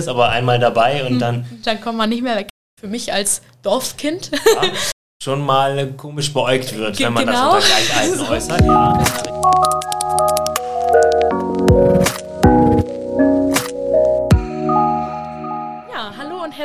ist, aber einmal dabei und dann. Dann kommt man nicht mehr weg. Für mich als Dorfkind. Ja, schon mal komisch beäugt wird, wenn man genau. das unter Gleichalten äußert. Ja.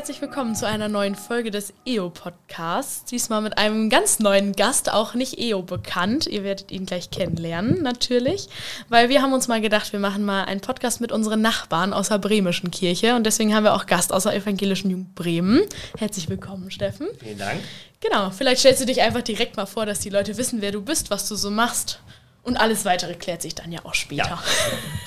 Herzlich willkommen zu einer neuen Folge des EO-Podcasts. Diesmal mit einem ganz neuen Gast, auch nicht EO bekannt. Ihr werdet ihn gleich kennenlernen, natürlich. Weil wir haben uns mal gedacht, wir machen mal einen Podcast mit unseren Nachbarn aus der Bremischen Kirche. Und deswegen haben wir auch Gast aus der Evangelischen Jugend Bremen. Herzlich willkommen, Steffen. Vielen Dank. Genau, vielleicht stellst du dich einfach direkt mal vor, dass die Leute wissen, wer du bist, was du so machst. Und alles weitere klärt sich dann ja auch später. Ja,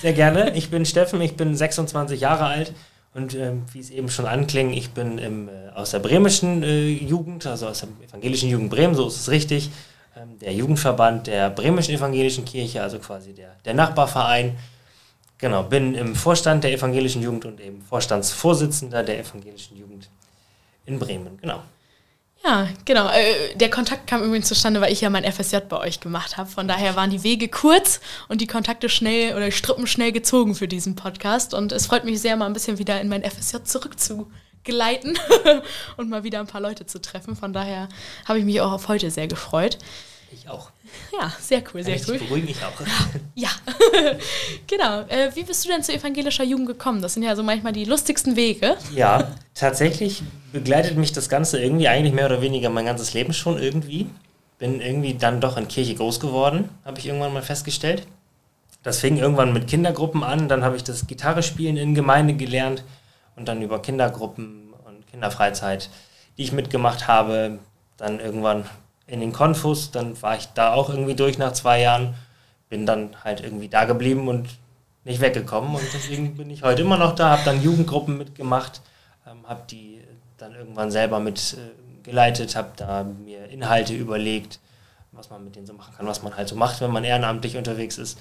sehr gerne. Ich bin Steffen, ich bin 26 Jahre alt und ähm, wie es eben schon ankling, ich bin im, äh, aus der bremischen äh, Jugend, also aus der evangelischen Jugend Bremen, so ist es richtig, ähm, der Jugendverband der bremischen evangelischen Kirche, also quasi der, der Nachbarverein. Genau, bin im Vorstand der evangelischen Jugend und eben Vorstandsvorsitzender der evangelischen Jugend in Bremen. Genau. Ja, genau. Äh, der Kontakt kam übrigens zustande, weil ich ja mein FSJ bei euch gemacht habe. Von daher waren die Wege kurz und die Kontakte schnell oder Strippen schnell gezogen für diesen Podcast. Und es freut mich sehr, mal ein bisschen wieder in mein FSJ zurückzugleiten und mal wieder ein paar Leute zu treffen. Von daher habe ich mich auch auf heute sehr gefreut. Ich auch. Ja, sehr cool, sehr cool. Ich auch. Ja, genau. Äh, wie bist du denn zu evangelischer Jugend gekommen? Das sind ja so manchmal die lustigsten Wege. Ja, tatsächlich begleitet mich das Ganze irgendwie eigentlich mehr oder weniger mein ganzes Leben schon irgendwie. Bin irgendwie dann doch in Kirche groß geworden, habe ich irgendwann mal festgestellt. Das fing irgendwann mit Kindergruppen an, dann habe ich das Gitarrespielen in Gemeinde gelernt und dann über Kindergruppen und Kinderfreizeit, die ich mitgemacht habe, dann irgendwann in den Konfus, dann war ich da auch irgendwie durch nach zwei Jahren, bin dann halt irgendwie da geblieben und nicht weggekommen und deswegen bin ich heute immer noch da, habe dann Jugendgruppen mitgemacht, ähm, habe die dann irgendwann selber mitgeleitet, äh, habe da mir Inhalte überlegt, was man mit denen so machen kann, was man halt so macht, wenn man ehrenamtlich unterwegs ist.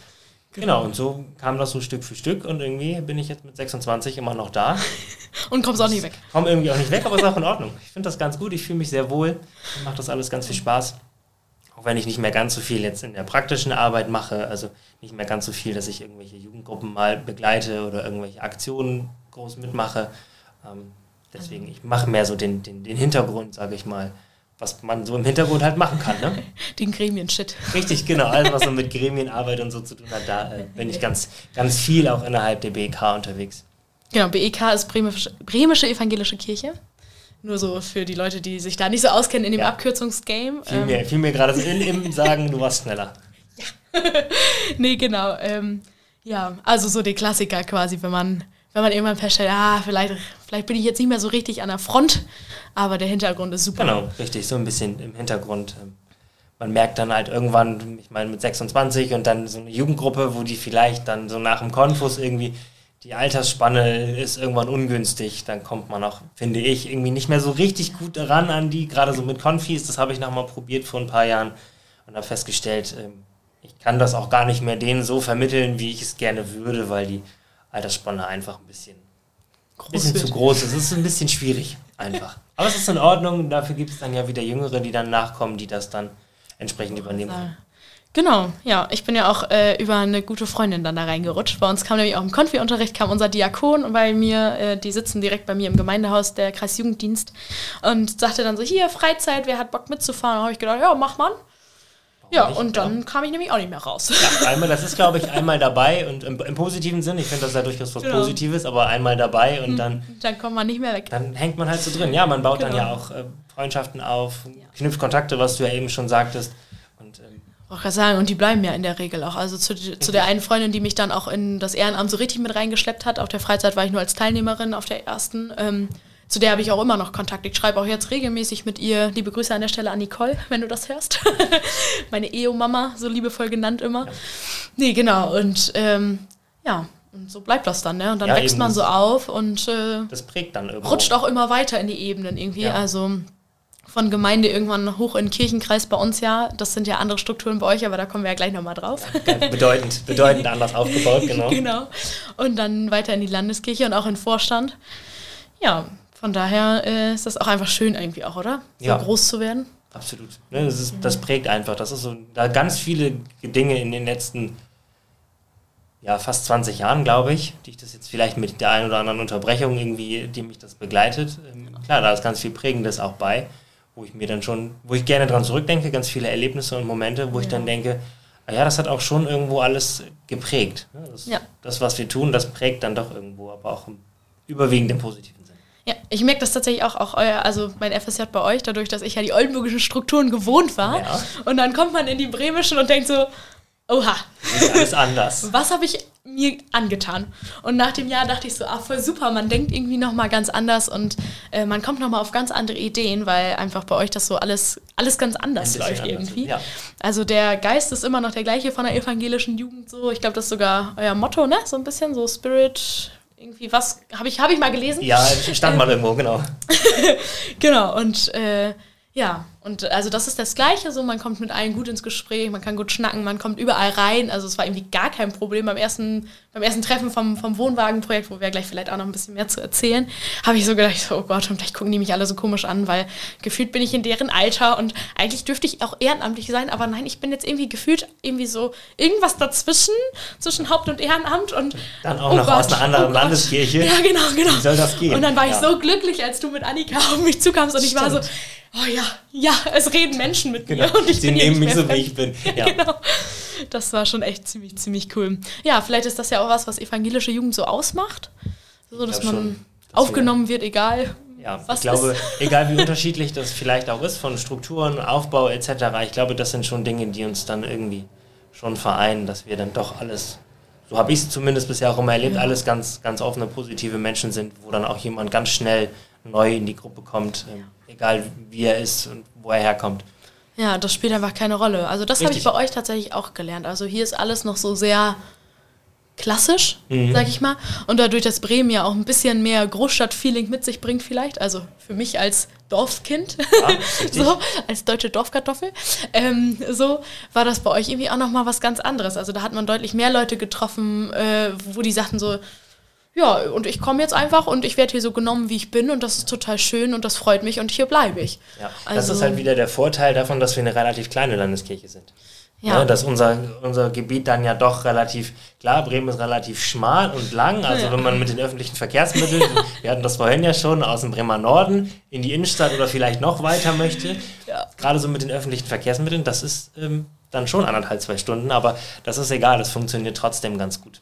Genau, und so kam das so Stück für Stück und irgendwie bin ich jetzt mit 26 immer noch da. und kommst auch nicht weg. Komm irgendwie auch nicht weg, aber ist auch in Ordnung. Ich finde das ganz gut, ich fühle mich sehr wohl, mir macht das alles ganz viel Spaß. Auch wenn ich nicht mehr ganz so viel jetzt in der praktischen Arbeit mache, also nicht mehr ganz so viel, dass ich irgendwelche Jugendgruppen mal begleite oder irgendwelche Aktionen groß mitmache. Ähm, deswegen, ich mache mehr so den, den, den Hintergrund, sage ich mal was man so im Hintergrund halt machen kann. Ne? Den Gremien-Shit. Richtig, genau. Alles, was so mit Gremienarbeit und so zu tun hat, da äh, bin ich ganz, ganz viel auch innerhalb der BEK unterwegs. Genau, BEK ist Bremische, Bremische Evangelische Kirche. Nur so für die Leute, die sich da nicht so auskennen in dem ja. Abkürzungsgame. Mir, ähm. mir gerade so in, im Sagen, du warst schneller. Ja. nee, genau. Ähm, ja, also so die Klassiker quasi, wenn man wenn man irgendwann feststellt, ah, vielleicht, vielleicht bin ich jetzt nicht mehr so richtig an der Front, aber der Hintergrund ist super. Genau, richtig, so ein bisschen im Hintergrund. Ähm, man merkt dann halt irgendwann, ich meine mit 26 und dann so eine Jugendgruppe, wo die vielleicht dann so nach dem Konfus irgendwie, die Altersspanne ist irgendwann ungünstig, dann kommt man auch, finde ich, irgendwie nicht mehr so richtig gut ran an die, gerade so mit Konfis, das habe ich nochmal probiert vor ein paar Jahren und habe festgestellt, ähm, ich kann das auch gar nicht mehr denen so vermitteln, wie ich es gerne würde, weil die Altersspanne einfach ein bisschen, groß bisschen zu groß ist. Es ist ein bisschen schwierig, einfach. Aber es ist in Ordnung. Dafür gibt es dann ja wieder Jüngere, die dann nachkommen, die das dann entsprechend übernehmen. Genau, ja. Ich bin ja auch äh, über eine gute Freundin dann da reingerutscht. Bei uns kam nämlich auch im Konfi-Unterricht kam unser Diakon bei mir, äh, die sitzen direkt bei mir im Gemeindehaus, der Kreisjugenddienst, und sagte dann so, hier, Freizeit, wer hat Bock mitzufahren? Da habe ich gedacht, ja, mach mal. Ja, nicht, und dann ja. kam ich nämlich auch nicht mehr raus. Ja, einmal, das ist, glaube ich, einmal dabei und im, im positiven Sinn, ich finde das ja durchaus was genau. Positives, aber einmal dabei und hm, dann. Dann kommt man nicht mehr weg. Dann hängt man halt so drin. Ja, man baut genau. dann ja auch äh, Freundschaften auf, knüpft Kontakte, was du ja eben schon sagtest. Und, ähm, ich kann sagen, und die bleiben ja in der Regel auch. Also zu, zu der einen Freundin, die mich dann auch in das Ehrenamt so richtig mit reingeschleppt hat. Auf der Freizeit war ich nur als Teilnehmerin auf der ersten. Ähm, zu der habe ich auch immer noch Kontakt. Ich schreibe auch jetzt regelmäßig mit ihr. Liebe Grüße an der Stelle an Nicole, wenn du das hörst. Meine EO-Mama, so liebevoll genannt immer. Nee, genau. Und ähm, ja, und so bleibt das dann, ne? Und dann ja, wächst man so auf und äh, das prägt dann irgendwo. rutscht auch immer weiter in die Ebenen irgendwie. Ja. Also von Gemeinde irgendwann hoch in den Kirchenkreis bei uns ja. Das sind ja andere Strukturen bei euch, aber da kommen wir ja gleich nochmal drauf. Ja, bedeutend, bedeutend anders aufgebaut, genau. Genau. Und dann weiter in die Landeskirche und auch in Vorstand. Ja, von daher äh, ist das auch einfach schön irgendwie auch, oder? So ja. groß zu werden. Absolut. Ne, das, ist, das prägt einfach. Das ist so, da ganz viele Dinge in den letzten ja, fast 20 Jahren, glaube ich, die ich das jetzt vielleicht mit der einen oder anderen Unterbrechung irgendwie, die mich das begleitet. Ähm, klar, da ist ganz viel Prägendes auch bei, wo ich mir dann schon, wo ich gerne dran zurückdenke, ganz viele Erlebnisse und Momente, wo ja. ich dann denke, ah ja, das hat auch schon irgendwo alles geprägt. Ne? Das, ja. das, was wir tun, das prägt dann doch irgendwo, aber auch überwiegend im positiven. Ja, ich merke das tatsächlich auch, auch euer, also mein FSJ bei euch, dadurch, dass ich ja die oldenburgischen Strukturen gewohnt war. Ja. Und dann kommt man in die bremischen und denkt so, oha. Ist alles anders. Was habe ich mir angetan? Und nach dem Jahr dachte ich so, ah, voll super, man denkt irgendwie nochmal ganz anders und äh, man kommt nochmal auf ganz andere Ideen, weil einfach bei euch das so alles, alles ganz anders läuft irgendwie. Ist, ja. Also der Geist ist immer noch der gleiche von der evangelischen Jugend so. Ich glaube, das ist sogar euer Motto, ne? So ein bisschen so Spirit, irgendwie was habe ich, hab ich mal gelesen. Ja, stand mal irgendwo, genau. genau, und äh, ja, und also das ist das Gleiche, so man kommt mit allen gut ins Gespräch, man kann gut schnacken, man kommt überall rein. Also es war irgendwie gar kein Problem beim ersten, beim ersten Treffen vom, vom Wohnwagenprojekt, wo wir gleich vielleicht auch noch ein bisschen mehr zu erzählen, habe ich so gedacht, so, oh Gott, und vielleicht gucken die mich alle so komisch an, weil gefühlt bin ich in deren Alter und eigentlich dürfte ich auch ehrenamtlich sein, aber nein, ich bin jetzt irgendwie gefühlt irgendwie so irgendwas dazwischen, zwischen Haupt- und Ehrenamt und dann auch oh noch Gott, aus einer anderen oh Landeskirche. Ja, genau, genau. Wie soll das gehen? Und dann war ja. ich so glücklich, als du mit Annika auf mich zukamst und ich Stimmt. war so, oh ja, ja, es reden Menschen mit genau. mir. Und ich Sie nehmen mich so, wie ich bin. Ja. genau. Das war schon echt ziemlich, ziemlich cool. Ja, vielleicht ist das ja auch was, was evangelische Jugend so ausmacht. So, dass man schon, dass aufgenommen wird, egal. Ja, was ich glaube, ist. egal wie unterschiedlich das vielleicht auch ist, von Strukturen, Aufbau etc., ich glaube, das sind schon Dinge, die uns dann irgendwie schon vereinen, dass wir dann doch alles so habe ich es zumindest bisher auch immer erlebt, ja. alles ganz, ganz offene, positive Menschen sind, wo dann auch jemand ganz schnell neu in die Gruppe kommt, ähm, egal wie er ist und wo er herkommt. Ja, das spielt einfach keine Rolle. Also das habe ich bei euch tatsächlich auch gelernt. Also hier ist alles noch so sehr klassisch, mhm. sag ich mal. Und dadurch, dass Bremen ja auch ein bisschen mehr Großstadt-Feeling mit sich bringt vielleicht, also für mich als Dorfskind, ja, so, als deutsche Dorfkartoffel, ähm, so war das bei euch irgendwie auch nochmal was ganz anderes. Also da hat man deutlich mehr Leute getroffen, äh, wo die sagten so, ja, und ich komme jetzt einfach und ich werde hier so genommen, wie ich bin und das ist total schön und das freut mich und hier bleibe ich. Ja, also, das ist also halt wieder der Vorteil davon, dass wir eine relativ kleine Landeskirche sind. Ja. ja. dass unser, unser Gebiet dann ja doch relativ, klar, Bremen ist relativ schmal und lang, also ja. wenn man mit den öffentlichen Verkehrsmitteln, wir hatten das vorhin ja schon, aus dem Bremer Norden in die Innenstadt oder vielleicht noch weiter möchte, ja. gerade so mit den öffentlichen Verkehrsmitteln, das ist ähm, dann schon anderthalb, zwei Stunden, aber das ist egal, das funktioniert trotzdem ganz gut.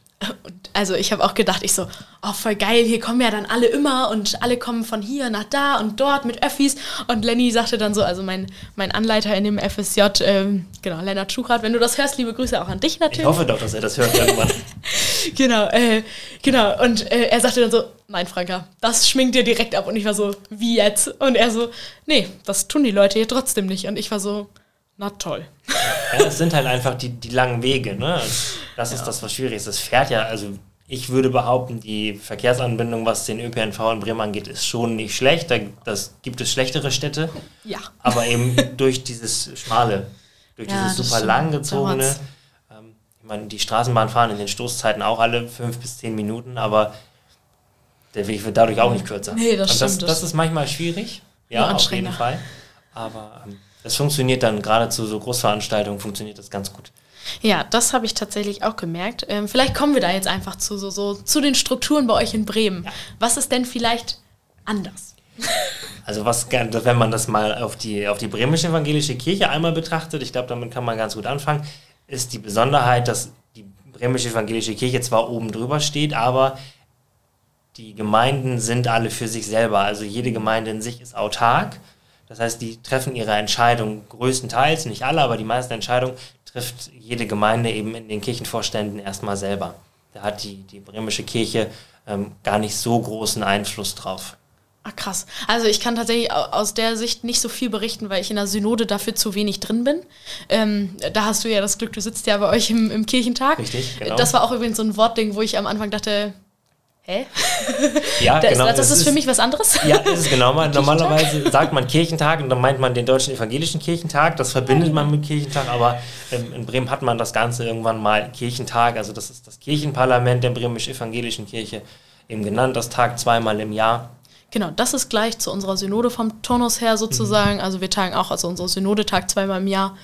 Also ich habe auch gedacht, ich so, oh voll geil, hier kommen ja dann alle immer und alle kommen von hier nach da und dort mit Öffis. Und Lenny sagte dann so, also mein, mein Anleiter in dem FSJ, ähm, genau, Lennart Schuchrat, wenn du das hörst, liebe Grüße auch an dich natürlich. Ich hoffe doch, dass er das hört irgendwann. genau, äh, genau. Und äh, er sagte dann so, nein Franka, das schminkt dir direkt ab. Und ich war so, wie jetzt? Und er so, nee, das tun die Leute hier trotzdem nicht. Und ich war so, na toll. Ja, es sind halt einfach die, die langen Wege. Ne? Das ist ja. das, was schwierig ist. Es fährt ja, also ich würde behaupten, die Verkehrsanbindung, was den ÖPNV in Bremen angeht, ist schon nicht schlecht. Da das gibt es schlechtere Städte. Ja. Aber eben durch dieses schmale, durch ja, dieses super langgezogene. Ähm, ich meine, die Straßenbahn fahren in den Stoßzeiten auch alle fünf bis zehn Minuten, aber der Weg wird dadurch auch nicht kürzer. Nee, das, das, das, das ist manchmal schwierig. Ja, auf jeden Fall. Aber ähm, das funktioniert dann gerade zu so Großveranstaltungen, funktioniert das ganz gut. Ja, das habe ich tatsächlich auch gemerkt. Ähm, vielleicht kommen wir da jetzt einfach zu, so, so, zu den Strukturen bei euch in Bremen. Ja. Was ist denn vielleicht anders? Also was, wenn man das mal auf die, auf die bremische evangelische Kirche einmal betrachtet, ich glaube, damit kann man ganz gut anfangen, ist die Besonderheit, dass die bremische evangelische Kirche zwar oben drüber steht, aber die Gemeinden sind alle für sich selber. Also jede Gemeinde in sich ist autark das heißt, die treffen ihre Entscheidung größtenteils, nicht alle, aber die meisten Entscheidungen trifft jede Gemeinde eben in den Kirchenvorständen erstmal selber. Da hat die, die bremische Kirche ähm, gar nicht so großen Einfluss drauf. Ach krass. Also ich kann tatsächlich aus der Sicht nicht so viel berichten, weil ich in der Synode dafür zu wenig drin bin. Ähm, da hast du ja das Glück, du sitzt ja bei euch im, im Kirchentag. Richtig, genau. Das war auch übrigens so ein Wortding, wo ich am Anfang dachte, Hä? Ja, das, genau. Das, das ist, ist für mich was anderes? Ja, ist es genau. Normalerweise sagt man Kirchentag und dann meint man den deutschen evangelischen Kirchentag. Das verbindet man mit Kirchentag, aber ähm, in Bremen hat man das Ganze irgendwann mal Kirchentag. Also das ist das Kirchenparlament der bremisch-evangelischen Kirche, eben genannt, das Tag zweimal im Jahr. Genau, das ist gleich zu unserer Synode vom Turnus her sozusagen. Mhm. Also wir tagen auch, also unsere Synode tagt zweimal im Jahr.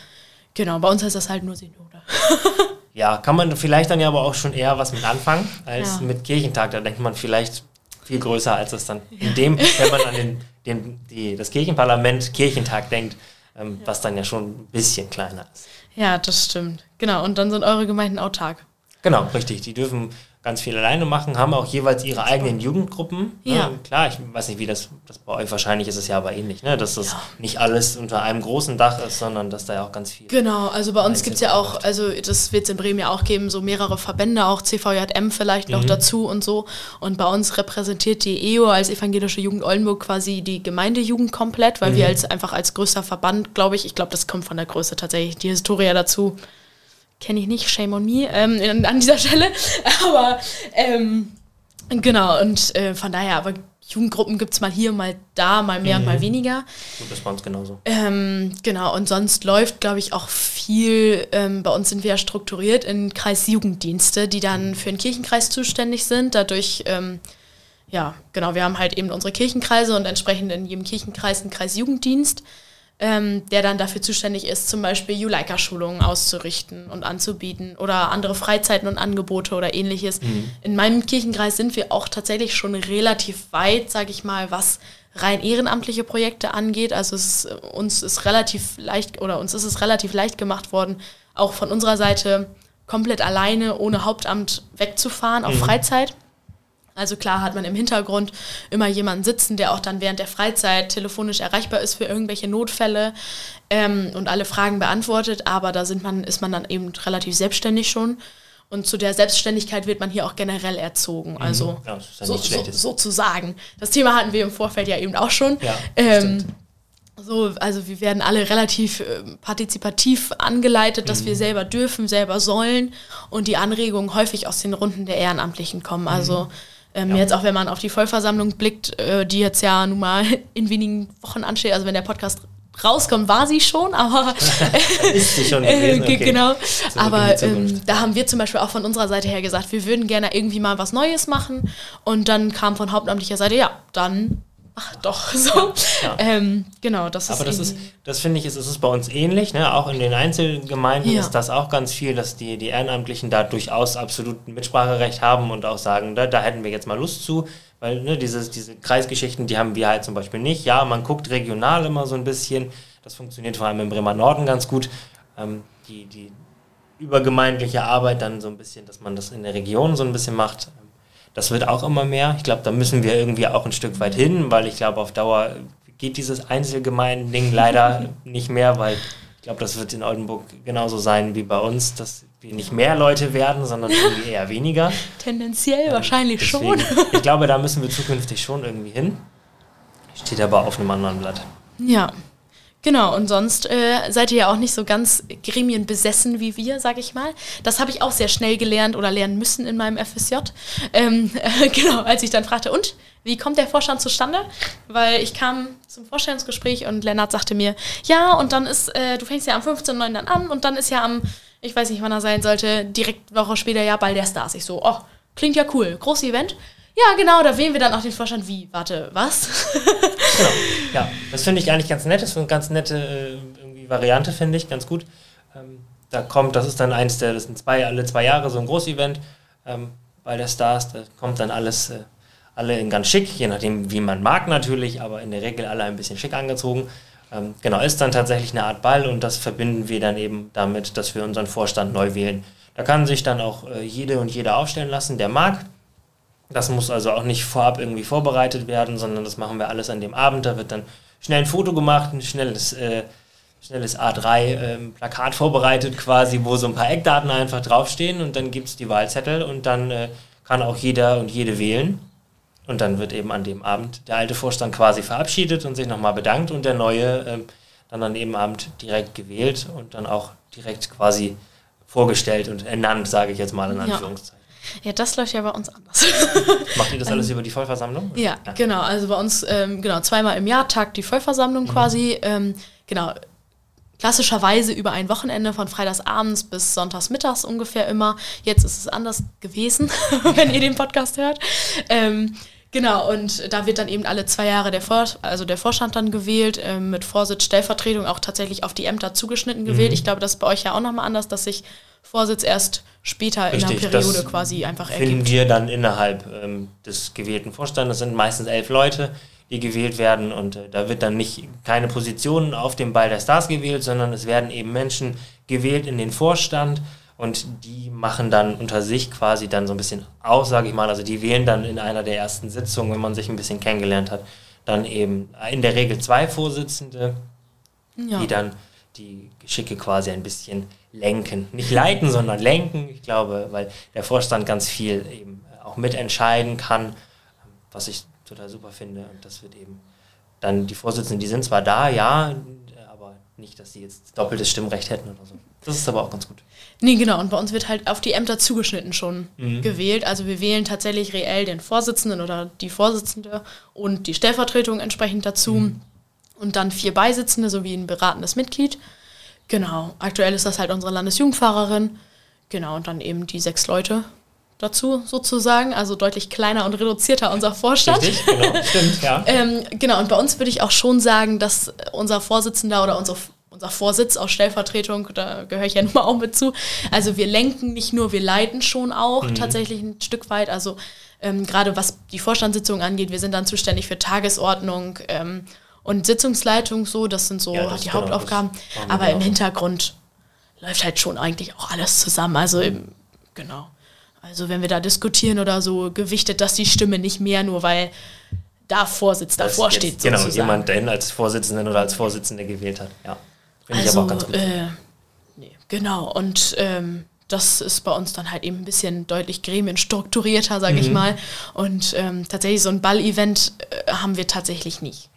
Genau, bei uns heißt das halt nur Synode. ja, kann man vielleicht dann ja aber auch schon eher was mit anfangen als Ja. mit Kirchentag. Da denkt man vielleicht viel größer, als es dann in dem, wenn man an den, den, die, das Kirchenparlament Kirchentag denkt, ähm, was dann ja schon ein bisschen kleiner ist. Ja, das stimmt. Genau, und dann sind eure Gemeinden autark. Genau, richtig. Die dürfen ganz viel alleine machen, haben auch jeweils ihre eigenen Jugendgruppen. Ja. Ne? Klar, ich weiß nicht, wie das, das bei euch wahrscheinlich ist es ja aber ähnlich, ne? dass das Ja. nicht alles unter einem großen Dach ist, sondern dass da ja auch ganz viel. Genau, also bei uns gibt es ja auch, also das wird es in Bremen ja auch geben, so mehrere Verbände, auch CVJM vielleicht Mhm. noch dazu und so. Und bei uns repräsentiert die EO als Evangelische Jugend Oldenburg quasi die Gemeindejugend komplett, weil Mhm. wir als einfach als größter Verband, glaube ich, ich glaube, das kommt von der Größe tatsächlich, die Historia dazu kenne ich nicht, shame on me ähm, an dieser Stelle. Aber ähm, genau, und äh, von daher, aber Jugendgruppen gibt es mal hier, mal da, mal mehr und Mhm. mal weniger. Gut, das bei uns genauso. Ähm, genau, und sonst läuft, glaube ich, auch viel, ähm, bei uns sind wir ja strukturiert in Kreisjugenddienste, die dann für den Kirchenkreis zuständig sind. Dadurch, ähm, ja, genau, wir haben halt eben unsere Kirchenkreise und entsprechend in jedem Kirchenkreis einen Kreisjugenddienst, ähm, der dann dafür zuständig ist, zum Beispiel Juleika-Schulungen auszurichten und anzubieten oder andere Freizeiten und Angebote oder ähnliches. In meinem Kirchenkreis sind wir auch tatsächlich schon relativ weit, sage ich mal, was rein ehrenamtliche Projekte angeht. Also es ist, uns ist relativ leicht oder uns ist es relativ leicht gemacht worden, auch von unserer Seite komplett alleine ohne Hauptamt wegzufahren auf Freizeit. Also klar hat man im Hintergrund immer jemanden sitzen, der auch dann während der Freizeit telefonisch erreichbar ist für irgendwelche Notfälle ähm, und alle Fragen beantwortet, aber da sind man, ist man dann eben relativ selbstständig schon. Und zu der Selbstständigkeit wird man hier auch generell erzogen. Also Ja, das so, so, sozusagen. Das Thema hatten wir im Vorfeld ja eben auch schon. Ja, ähm, so, also wir werden alle relativ ähm, partizipativ angeleitet, dass Mhm. wir selber dürfen, selber sollen und die Anregungen häufig aus den Runden der Ehrenamtlichen kommen. Also ähm. Ja. jetzt auch, wenn man auf die Vollversammlung blickt, äh, die jetzt ja nun mal in wenigen Wochen ansteht, also wenn der Podcast rauskommt, war sie schon, aber Ist sie schon äh, gewesen? ge- Okay. genau. Aber ähm, da haben wir zum Beispiel auch von unserer Seite her gesagt, wir würden gerne irgendwie mal was Neues machen. Und dann kam von hauptamtlicher Seite, ja, dann mach doch so. Ja. Ähm, genau, das ist. Aber das ist, das finde ich, ist, ist es bei uns ähnlich. Ne? Auch in den Einzelgemeinden Ja. ist das auch ganz viel, dass die, die Ehrenamtlichen da durchaus absolut Mitspracherecht haben und auch sagen, da, da hätten wir jetzt mal Lust zu. Weil ne, dieses, diese Kreisgeschichten, die haben wir halt zum Beispiel nicht. Ja, man guckt regional immer so ein bisschen. Das funktioniert vor allem im Bremer Norden ganz gut. Ähm, die, die übergemeindliche Arbeit dann so ein bisschen, dass man das in der Region so ein bisschen macht. Das wird auch immer mehr. Ich glaube, da müssen wir irgendwie auch ein Stück weit hin, weil ich glaube, auf Dauer geht dieses Einzelgemeindending leider nicht mehr, weil ich glaube, das wird in Oldenburg genauso sein wie bei uns, dass wir nicht mehr Leute werden, sondern irgendwie eher weniger. tendenziell wahrscheinlich Deswegen, schon. Ich glaube, da müssen wir zukünftig schon irgendwie hin. Steht aber auf einem anderen Blatt. Ja. Genau, und sonst äh, seid ihr ja auch nicht so ganz gremienbesessen wie wir, sag ich mal. Das habe ich auch sehr schnell gelernt oder lernen müssen in meinem FSJ. Ähm, äh, genau, als ich dann fragte, und wie kommt der Vorstand zustande? Weil ich kam zum Vorstellungsgespräch und Lennart sagte mir, ja, und dann ist, äh, du fängst ja am 15.09. dann an und dann ist ja am, ich weiß nicht, wann er sein sollte, direkt eine Woche später ja Ball der Stars. Ich so, oh, klingt ja cool, großes Event. Ja, genau, da wählen wir dann auch den Vorstand. Wie? Warte, was? Genau. Ja, das finde ich eigentlich ganz nett. Das ist eine ganz nette äh, irgendwie Variante, finde ich, ganz gut. Ähm, da kommt, das ist dann eins der, das sind zwei, alle zwei Jahre so ein Großevent ähm, bei der Stars. Da kommt dann alles, äh, alle in ganz schick, je nachdem, wie man mag natürlich, aber in der Regel alle ein bisschen schick angezogen. Ähm, genau, ist dann tatsächlich eine Art Ball und das verbinden wir dann eben damit, dass wir unseren Vorstand neu wählen. Da kann sich dann auch äh, jede und jeder aufstellen lassen, der mag. Das muss also auch nicht vorab irgendwie vorbereitet werden, sondern das machen wir alles an dem Abend. Da wird dann schnell ein Foto gemacht, ein schnelles, äh, schnelles A3-Plakat vorbereitet quasi, wo so ein paar Eckdaten einfach draufstehen und dann gibt es die Wahlzettel und dann äh, kann auch jeder und jede wählen. Und dann wird eben an dem Abend der alte Vorstand quasi verabschiedet und sich nochmal bedankt und der neue ähm, dann an dem Abend direkt gewählt und dann auch direkt quasi vorgestellt und ernannt, sage ich jetzt mal in. Anführungszeichen. Ja, das läuft ja bei uns anders. Macht ihr das alles über die Vollversammlung? Ja, genau. Also bei uns, ähm, genau, zweimal im Jahr tagt die Vollversammlung quasi. Ähm, genau. Klassischerweise über ein Wochenende von freitagsabends bis sonntagsmittags ungefähr immer. Jetzt ist es anders gewesen, wenn ihr den Podcast hört. Ähm, genau, und da wird dann eben alle zwei Jahre der, Vor also der Vorstand dann gewählt, ähm, mit Vorsitz, Stellvertretung auch tatsächlich auf die Ämter zugeschnitten gewählt. Ich glaube, das ist bei euch ja auch nochmal anders, dass sich Vorsitz erst später Richtig, in der Periode das quasi einfach finden ergibt. wir dann innerhalb ähm, des gewählten Vorstandes. Das sind meistens elf Leute, die gewählt werden und äh, da wird dann nicht keine Positionen auf dem Ball der Stars gewählt, sondern es werden eben Menschen gewählt in den Vorstand und die machen dann unter sich quasi dann so ein bisschen aus, sage ich mal. Also die wählen dann in einer der ersten Sitzungen, wenn man sich ein bisschen kennengelernt hat, dann eben in der Regel zwei Vorsitzende, Ja. die dann die Geschicke quasi ein bisschen lenken. Nicht leiten, sondern lenken. Ich glaube, weil der Vorstand ganz viel eben auch mitentscheiden kann, was ich total super finde. Und das wird eben dann die Vorsitzenden, die sind zwar da, ja, aber nicht, dass sie jetzt doppeltes Stimmrecht hätten oder so. Das ist aber auch ganz gut. Nee, genau. Und bei uns wird halt auf die Ämter zugeschnitten schon Mhm. gewählt. Also wir wählen tatsächlich reell den Vorsitzenden oder die Vorsitzende und die Stellvertretung entsprechend dazu. Mhm. Und dann vier Beisitzende sowie ein beratendes Mitglied. Genau. Aktuell ist das halt unsere Landesjugendfahrerin. Genau. Und dann eben die sechs Leute dazu sozusagen. Also deutlich kleiner und reduzierter unser Vorstand. Richtig? Genau, stimmt, ja. Ähm, genau, und bei uns würde ich auch schon sagen, dass unser Vorsitzender oder unsere, unser Vorsitz aus Stellvertretung, da gehöre ich ja nun mal auch mit zu, also wir lenken nicht nur, wir leiten schon auch tatsächlich ein Stück weit. Also ähm, gerade was die Vorstandssitzung angeht, wir sind dann zuständig für Tagesordnung ähm, und Sitzungsleitung so, das sind so Ja, das- die genau, Hauptaufgaben. das Aber im. Hintergrund läuft halt schon eigentlich auch alles zusammen. Also im, genau. Also wenn wir da diskutieren oder so, gewichtet das die Stimme nicht mehr, nur weil da Vorsitz Dass davor jetzt, steht. Genau, sozusagen. jemand, der ihn als Vorsitzenden oder als Vorsitzende gewählt hat. Ja. Finde ich also, aber auch ganz gut. Äh, nee, genau. Und ähm, das ist bei uns dann halt eben ein bisschen deutlich gremienstrukturierter, sage ich Mhm. mal. Und ähm, tatsächlich so ein Ball-Event äh, haben wir tatsächlich nicht.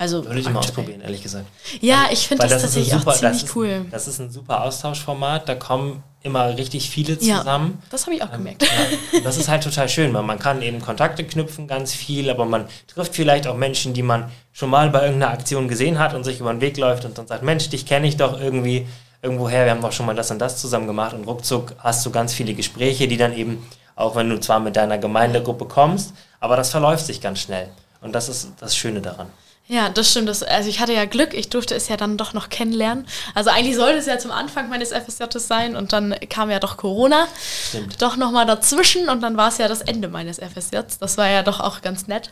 Also Würde ich mal ausprobieren, ehrlich gesagt. Ja, ich finde das, ein tatsächlich super- auch ziemlich das cool. Das ist ein super Austauschformat, da kommen immer richtig viele Ja, zusammen. das habe ich auch gemerkt. Ja, das ist halt total schön, weil man kann eben Kontakte knüpfen, ganz viel, aber man trifft vielleicht auch Menschen, die man schon mal bei irgendeiner Aktion gesehen hat und sich über den Weg läuft und dann sagt, Mensch, dich kenne ich doch irgendwie irgendwoher, wir haben doch schon mal das und das zusammen gemacht und ruckzuck hast du ganz viele Gespräche, die dann eben, auch wenn du zwar mit deiner Gemeindegruppe kommst, aber das verläuft sich ganz schnell. Und das ist das Schöne daran. Ja, das stimmt. Das, also ich hatte ja Glück, ich durfte es ja dann doch noch kennenlernen. Also eigentlich sollte es ja zum Anfang meines FSJs sein und dann kam ja doch Corona. Stimmt. Doch nochmal dazwischen und dann war es ja das Ende meines FSJs. Das war ja doch auch ganz nett.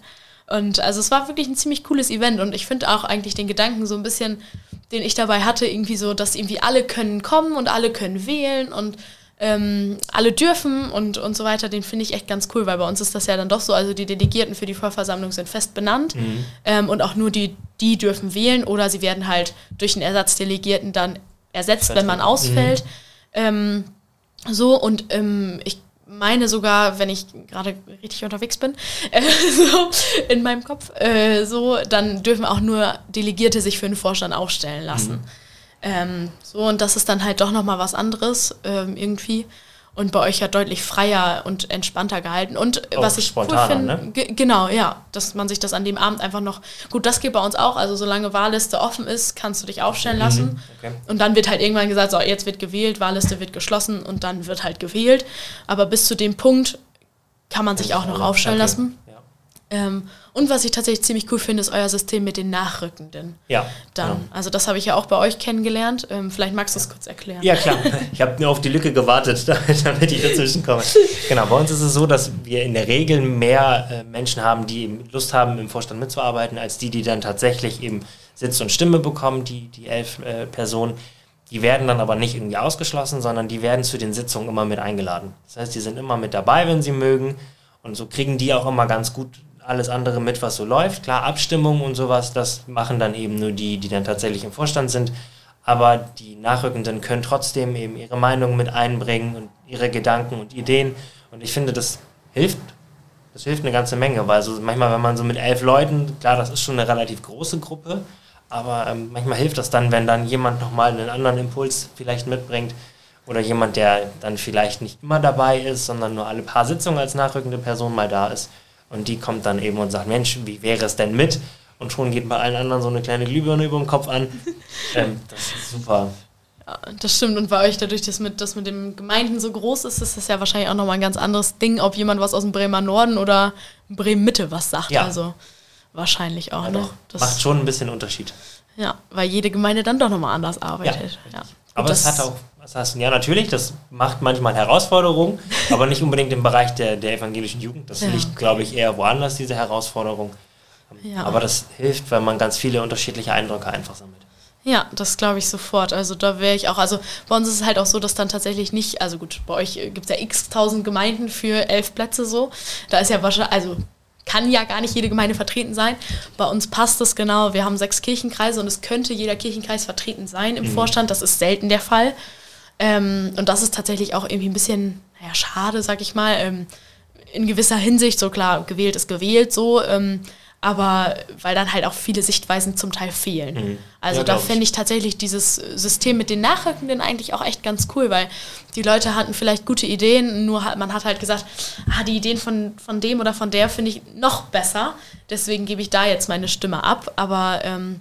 Und also es war wirklich ein ziemlich cooles Event und ich finde auch eigentlich den Gedanken so ein bisschen, den ich dabei hatte, irgendwie so, dass irgendwie alle können kommen und alle können wählen und ähm, alle dürfen und, und so weiter, den finde ich echt ganz cool, weil bei uns ist das ja dann doch so, also die Delegierten für die Vollversammlung sind fest benannt ähm, und auch nur die, die dürfen wählen oder sie werden halt durch einen Ersatzdelegierten dann ersetzt, wenn man ausfällt. Ähm, so und ähm, ich meine sogar, wenn ich gerade richtig unterwegs bin, äh, so in meinem Kopf, äh, so, dann dürfen auch nur Delegierte sich für den Vorstand aufstellen lassen. Ähm, so, und das ist dann halt doch nochmal was anderes ähm, irgendwie. Und bei euch ja deutlich freier und entspannter gehalten. Und Auch was ich cool finde, ne? ge- genau, ja, dass man sich das an dem Abend einfach noch, gut, das geht bei uns auch, also solange Wahlliste offen ist, kannst du dich aufstellen lassen. Okay. Und dann wird halt irgendwann gesagt, so, jetzt wird gewählt, Wahlliste wird geschlossen und dann wird halt gewählt. Aber bis zu dem Punkt kann man sich auch noch aufstellen Okay. lassen. Ja, Ähm, und was ich tatsächlich ziemlich cool finde, ist euer System mit den Nachrückenden. ja Dann, genau. also das habe ich ja auch bei euch kennengelernt. Ähm, vielleicht magst du es kurz erklären. Ja, klar. Ich habe nur auf die Lücke gewartet, damit ich dazwischen komme. Genau, bei uns ist es so, dass wir in der Regel mehr äh, Menschen haben, die eben Lust haben, im Vorstand mitzuarbeiten, als die, die dann tatsächlich eben Sitz und Stimme bekommen, die, die elf äh, Personen. Die werden dann aber nicht irgendwie ausgeschlossen, sondern die werden zu den Sitzungen immer mit eingeladen. Das heißt, die sind immer mit dabei, wenn sie mögen. Und so kriegen die auch immer ganz gut alles andere mit, was so läuft. Klar, Abstimmung und sowas, das machen dann eben nur die, die dann tatsächlich im Vorstand sind. Aber die Nachrückenden können trotzdem eben ihre Meinung mit einbringen und ihre Gedanken und Ideen. Und ich finde, das hilft. Das hilft eine ganze Menge, weil so manchmal, wenn man so mit elf Leuten, klar, das ist schon eine relativ große Gruppe, aber ähm, manchmal hilft das dann, wenn dann jemand nochmal einen anderen Impuls vielleicht mitbringt oder jemand, der dann vielleicht nicht immer dabei ist, sondern nur alle paar Sitzungen als nachrückende Person mal da ist. Und die kommt dann eben und sagt, Mensch, wie wäre es denn mit? Und schon geht bei allen anderen so eine kleine Glühbirne über dem Kopf an. ähm, das ist super. Ja, das stimmt. Und bei euch dadurch, dass mit, das mit dem Gemeinden so groß ist, ist das ja wahrscheinlich auch nochmal ein ganz anderes Ding, ob jemand was aus dem Bremer Norden oder Bremen Mitte was sagt. Ja. Also wahrscheinlich auch Ja. Das, Macht schon ein bisschen Unterschied. ja, weil jede Gemeinde dann doch nochmal anders arbeitet. Ja. Aber es das- hat auch, Hast du? Ja, natürlich, das macht manchmal Herausforderungen, aber nicht unbedingt im Bereich der, der evangelischen Jugend. Das Ja. liegt, glaube ich, eher woanders, diese Herausforderung. Ja. Aber das hilft, weil man ganz viele unterschiedliche Eindrücke einfach sammelt. Ja, das glaube ich sofort. Also da wäre ich auch, also bei uns ist es halt auch so, dass dann tatsächlich nicht, also gut, bei euch gibt es ja x tausend Gemeinden für elf Plätze so. Da ist ja wahrscheinlich, also kann ja gar nicht jede Gemeinde vertreten sein. Bei uns passt es genau. Wir haben sechs Kirchenkreise und es könnte jeder Kirchenkreis vertreten sein im Vorstand. Das ist selten der Fall. Ähm, und das ist tatsächlich auch irgendwie ein bisschen, naja, schade, sag ich mal. Ähm, in gewisser Hinsicht, so klar, gewählt ist gewählt, so. Ähm, aber weil dann halt auch viele Sichtweisen zum Teil fehlen. Also Ja, da fände ich tatsächlich dieses System mit den Nachrückenden eigentlich auch echt ganz cool, weil die Leute hatten vielleicht gute Ideen, nur hat, man hat halt gesagt, ah, die Ideen von, von dem oder von der finde ich noch besser, deswegen gebe ich da jetzt meine Stimme ab, aber ähm,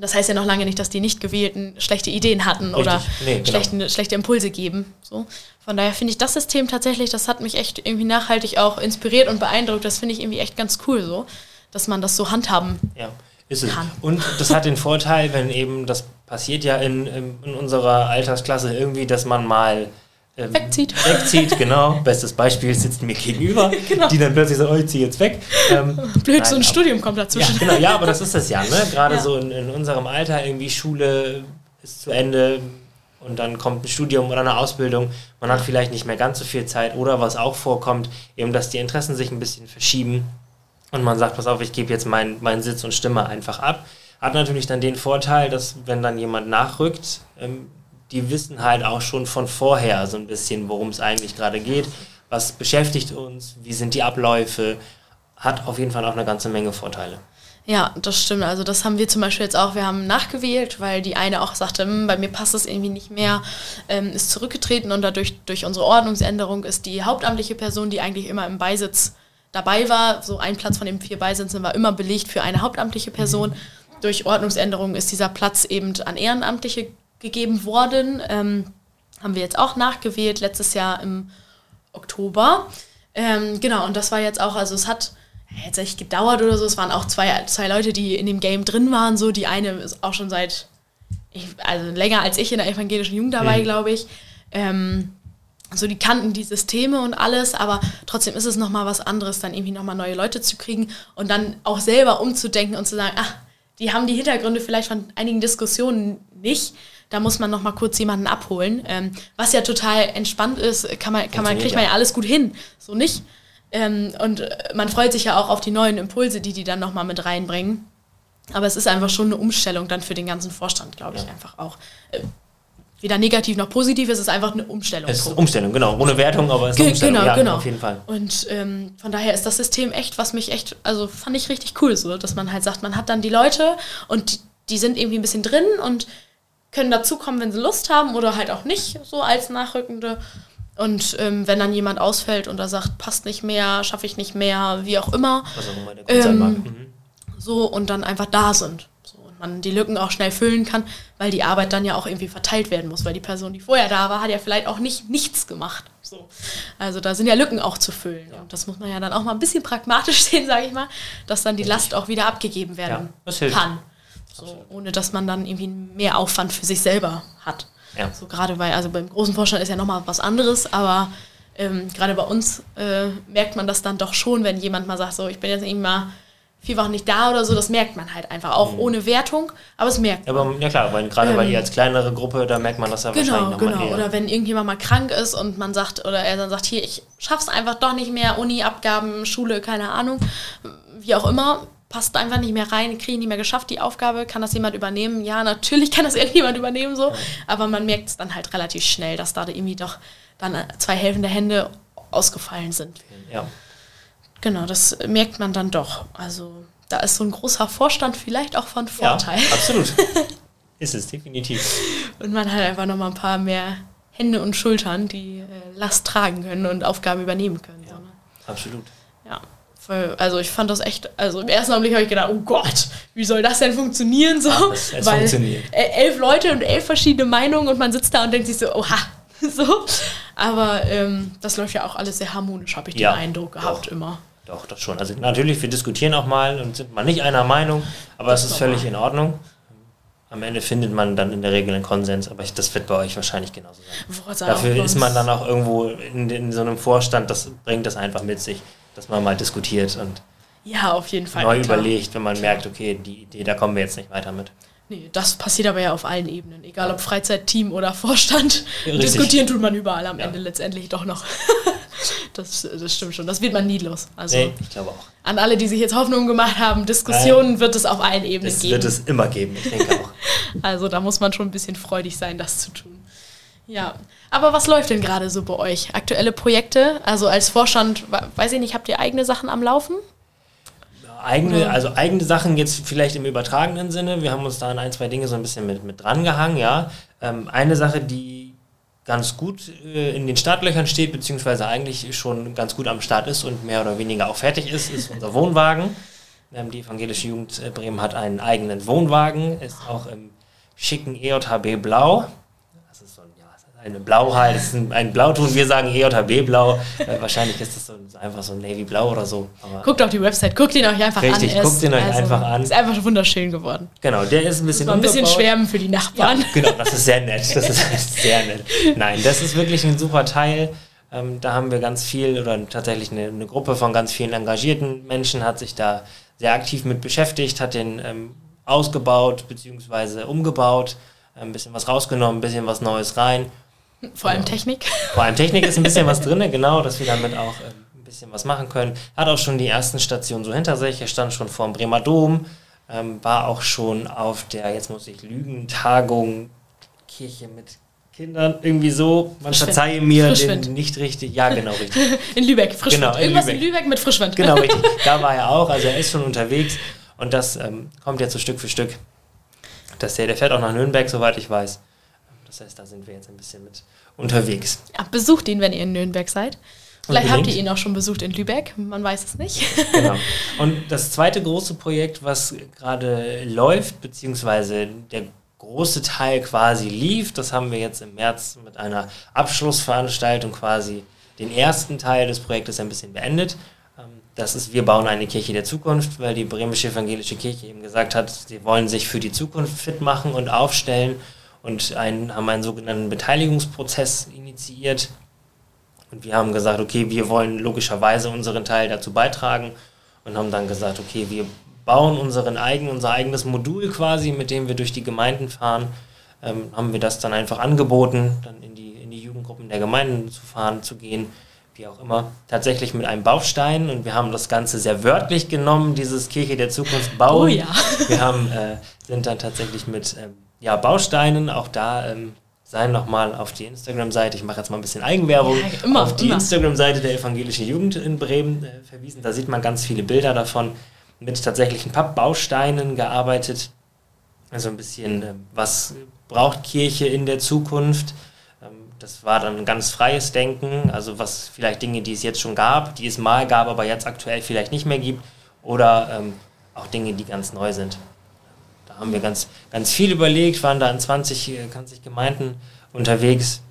das heißt ja noch lange nicht, dass die nicht gewählten schlechte Ideen hatten oder Richtig. Nee, genau. schlechte, schlechte Impulse geben. So. Von daher finde ich das System tatsächlich, das hat mich echt irgendwie nachhaltig auch inspiriert und beeindruckt. Das finde ich irgendwie echt ganz cool so, dass man das so handhaben. Ja, ist es. Kann. Und das hat den Vorteil, wenn eben, das passiert ja in, in, in unserer Altersklasse irgendwie, dass man mal ähm, Wegzieht. Wegzieht, genau. Bestes Beispiel sitzt mir gegenüber, Genau. die dann plötzlich so, oh, ich zieh jetzt weg. Ähm, Blöd, so ein nein, Studium kommt Ja, dazwischen. genau, ja, aber das ist das ja, ne? Gerade Ja. so in, in unserem Alter, irgendwie Schule ist zu Ende und dann kommt ein Studium oder eine Ausbildung. Man hat vielleicht nicht mehr ganz so viel Zeit oder was auch vorkommt, eben, dass die Interessen sich ein bisschen verschieben und man sagt, pass auf, ich gebe jetzt meinen meinen Sitz und Stimme einfach ab. Hat natürlich dann den Vorteil, dass wenn dann jemand nachrückt, ähm, die wissen halt auch schon von vorher so ein bisschen, worum es eigentlich gerade geht, was beschäftigt uns, wie sind die Abläufe, hat auf jeden Fall auch eine ganze Menge Vorteile. Ja, das stimmt. Also das haben wir zum Beispiel jetzt auch, wir haben nachgewählt, weil die eine auch sagte, "Hm, bei mir passt das irgendwie nicht mehr, ähm, ist zurückgetreten und dadurch durch unsere Ordnungsänderung ist die hauptamtliche Person, die eigentlich immer im Beisitz dabei war, so ein Platz von den vier Beisitzen war immer belegt für eine hauptamtliche Person. Durch Ordnungsänderung ist dieser Platz eben an Ehrenamtliche gegeben worden. Ähm, haben wir jetzt auch nachgewählt, letztes Jahr im Oktober. Ähm, genau, und das war jetzt auch, also es hat jetzt nicht gedauert oder so, es waren auch zwei, zwei Leute, die in dem Game drin waren, so, die eine ist auch schon seit, ich, also länger als ich in der evangelischen Jugend dabei, Mhm. glaube ich. Ähm, so, die kannten die Systeme und alles, aber trotzdem ist es nochmal was anderes, dann irgendwie nochmal neue Leute zu kriegen und dann auch selber umzudenken und zu sagen, ach, die haben die Hintergründe vielleicht von einigen Diskussionen nicht. Da muss man nochmal kurz jemanden abholen. Ähm, was ja total entspannt ist, kann man, kann man, kriegt man ja. alles gut hin. So nicht. Ähm, und äh, man freut sich ja auch auf die neuen Impulse, die die dann nochmal mit reinbringen. Aber es ist einfach schon eine Umstellung dann für den ganzen Vorstand, glaube ich, Ja. einfach auch. Äh, weder negativ noch positiv, es ist einfach eine Umstellung. Es ist Punkt. Umstellung, genau. Ohne Wertung, aber es ist Ge- eine Umstellung. genau, ja, genau. auf jeden Fall. Und ähm, von daher ist das System echt, was mich echt, also fand ich richtig cool, so, dass man halt sagt, man hat dann die Leute und die, die sind irgendwie ein bisschen drin und können dazukommen, wenn sie Lust haben oder halt auch nicht, so als Nachrückende. Und ähm, wenn dann jemand ausfällt und er sagt, passt nicht mehr, schaffe ich nicht mehr, wie auch immer, Was auch immer der Grund sein Ähm. Mhm. so und dann einfach da sind. So, und man die Lücken auch schnell füllen kann, weil die Arbeit dann ja auch irgendwie verteilt werden muss, weil die Person, die vorher da war, hat ja vielleicht auch nicht nichts gemacht. So. Also da sind ja Lücken auch zu füllen. Und das muss man ja dann auch mal ein bisschen pragmatisch sehen, sage ich mal, dass dann die Last auch wieder abgegeben werden Ja, kann. So, ohne dass man dann irgendwie mehr Aufwand für sich selber hat. Ja. So gerade bei, also beim großen Vorstand ist ja nochmal was anderes, aber ähm, gerade bei uns äh, merkt man das dann doch schon, wenn jemand mal sagt, so ich bin jetzt irgendwie mal vier Wochen nicht da oder so, das merkt man halt einfach, auch Mhm. ohne Wertung, aber es merkt man. Aber ja klar, weil gerade bei Ähm, ihr als kleinere Gruppe, da merkt man das ja Genau, wahrscheinlich nochmal genau. eher. Oder wenn irgendjemand mal krank ist und man sagt, oder er dann sagt, hier, ich schaff's einfach doch nicht mehr, Uni, Abgaben, Schule, keine Ahnung, wie auch immer, passt einfach nicht mehr rein, kriege ich nicht mehr geschafft, die Aufgabe, kann das jemand übernehmen? Ja, natürlich kann das irgendjemand übernehmen, so, aber man merkt es dann halt relativ schnell, dass da irgendwie doch dann zwei helfende Hände ausgefallen sind. ja. Genau, das merkt man dann doch. Also da ist so ein großer Vorstand vielleicht auch von ja, Vorteil. absolut. Ist es, definitiv. Und man hat einfach noch mal ein paar mehr Hände und Schultern, die äh, Last tragen können und Aufgaben übernehmen können. So, ne? Absolut. Ja. Voll, also ich fand das echt, also im ersten Augenblick habe ich gedacht, oh Gott, wie soll das denn funktionieren so? es- es funktioniert. äh, elf Leute und elf verschiedene Meinungen und man sitzt da und denkt sich so, oha, so. Aber ähm, das läuft ja auch alles sehr harmonisch, habe ich Ja, den Eindruck gehabt doch. immer. Doch, das schon. Also natürlich, wir diskutieren auch mal und sind mal nicht einer Meinung, aber es Das ist ist völlig normal. in Ordnung. am Ende findet man dann in der Regel einen Konsens, aber ich, das wird bei euch wahrscheinlich genauso sein. Woran Dafür ist man dann auch irgendwo in, in so einem Vorstand, das bringt das einfach mit sich, dass man mal diskutiert und Ja, auf jeden Fall. neu klar. überlegt, wenn man merkt, okay, die Idee, da kommen wir jetzt nicht weiter mit. Nee, das passiert aber ja auf allen Ebenen. Egal ob Freizeitteam oder Vorstand. Richtig. Diskutieren tut man überall am Ja. Ende letztendlich doch noch. das, das stimmt schon. Das wird man nie los. Also Nee, ich glaube auch. an alle, die sich jetzt Hoffnung gemacht haben, Diskussionen wird es auf allen Ebenen Das geben. wird es immer geben, ich denke auch. Also da muss man schon ein bisschen freudig sein, das zu tun. Ja, aber was läuft denn gerade so bei euch? Aktuelle Projekte? Also als Vorstand, we- weiß ich nicht, habt ihr eigene Sachen am Laufen? Eigene, also eigene Sachen jetzt vielleicht im übertragenen Sinne. Wir haben uns da an ein, zwei Dinge so ein bisschen mit, mit dran gehangen, ja. Ähm, eine Sache, die ganz gut äh, in den Startlöchern steht, beziehungsweise eigentlich schon ganz gut am Start ist und mehr oder weniger auch fertig ist, ist unser Wohnwagen. Ähm, die evangelische Jugend äh, Bremen hat einen eigenen Wohnwagen, ist auch im schicken EJHB Blau. Das ist so ein, eine Blau halt, das ist ein, ein Blauton, wir sagen EJHB Blau. Äh, wahrscheinlich ist das so, einfach so ein Navy Blau oder so. Aber Guckt auf die Website, guckt ihn euch einfach Richtig, an. Er guckt ihn euch einfach an. Ist einfach wunderschön geworden. Genau, der ist ein Muss bisschen mal ein bisschen schwärmen für die Nachbarn. Ja, genau, das ist sehr nett. Das ist sehr nett. Nein, das ist wirklich ein super Teil. Ähm, da haben wir ganz viel oder tatsächlich eine, eine Gruppe von ganz vielen engagierten Menschen hat sich da sehr aktiv mit beschäftigt, hat den ähm, ausgebaut bzw. umgebaut, ein bisschen was rausgenommen, ein bisschen was Neues rein. Vor allem Technik. Vor allem Technik ist ein bisschen was drin, genau, dass wir damit auch ähm, ein bisschen was machen können. Hat auch schon die ersten Stationen so hinter sich. Er stand schon vor dem Bremer Dom, ähm, war auch schon auf der, jetzt muss ich lügen, Tagung Kirche mit Kindern, irgendwie so. Man Frischwind. verzeihe mir Frischwind. den nicht richtig. Ja, genau, richtig. In Lübeck, Frischwind. Genau, in Irgendwas Lübeck. in Lübeck mit Frischwind. Genau, richtig. Da war er auch, also er ist schon unterwegs und das ähm, kommt jetzt so Stück für Stück. Das der, der fährt auch nach Nürnberg, soweit ich weiß. Das heißt, da sind wir jetzt ein bisschen mit unterwegs. Ja, besucht ihn, wenn ihr in Nürnberg seid. Vielleicht habt ihr ihn auch schon besucht in Lübeck, man weiß es nicht. Genau. Und das zweite große Projekt, was gerade läuft, beziehungsweise der große Teil quasi lief, das haben wir jetzt im März mit einer Abschlussveranstaltung quasi den ersten Teil des Projektes ein bisschen beendet. Ähm, Das ist, wir bauen eine Kirche der Zukunft, weil die bremische evangelische Kirche eben gesagt hat, sie wollen sich für die Zukunft fit machen und aufstellen und einen, haben einen sogenannten Beteiligungsprozess initiiert. Und wir haben gesagt, okay, wir wollen logischerweise unseren Teil dazu beitragen und haben dann gesagt, okay, wir bauen unseren eigen, unser eigenes Modul quasi, mit dem wir durch die Gemeinden fahren. Ähm, haben wir das dann einfach angeboten, dann in die, in die Jugendgruppen der Gemeinden zu fahren, zu gehen, wie auch immer. Tatsächlich mit einem Baustein und wir haben das Ganze sehr wörtlich genommen, dieses Kirche der Zukunft bauen. Oh ja. Wir haben, äh, sind dann tatsächlich mit ähm, ja, Bausteinen, auch da ähm, seien nochmal auf die Instagram-Seite, ich mache jetzt mal ein bisschen Eigenwerbung, Ja, immer, auf die immer. Instagram-Seite der evangelischen Jugend in Bremen äh, verwiesen. Da sieht man ganz viele Bilder davon, mit tatsächlichen Pappbausteinen gearbeitet. Also ein bisschen, äh, was braucht Kirche in der Zukunft? Ähm, das war dann ein ganz freies Denken, also was vielleicht Dinge, die es jetzt schon gab, die es mal gab, aber jetzt aktuell vielleicht nicht mehr gibt, oder ähm, auch Dinge, die ganz neu sind. Da haben wir ganz, ganz viel überlegt, waren da in 20, äh, 20 Gemeinden unterwegs,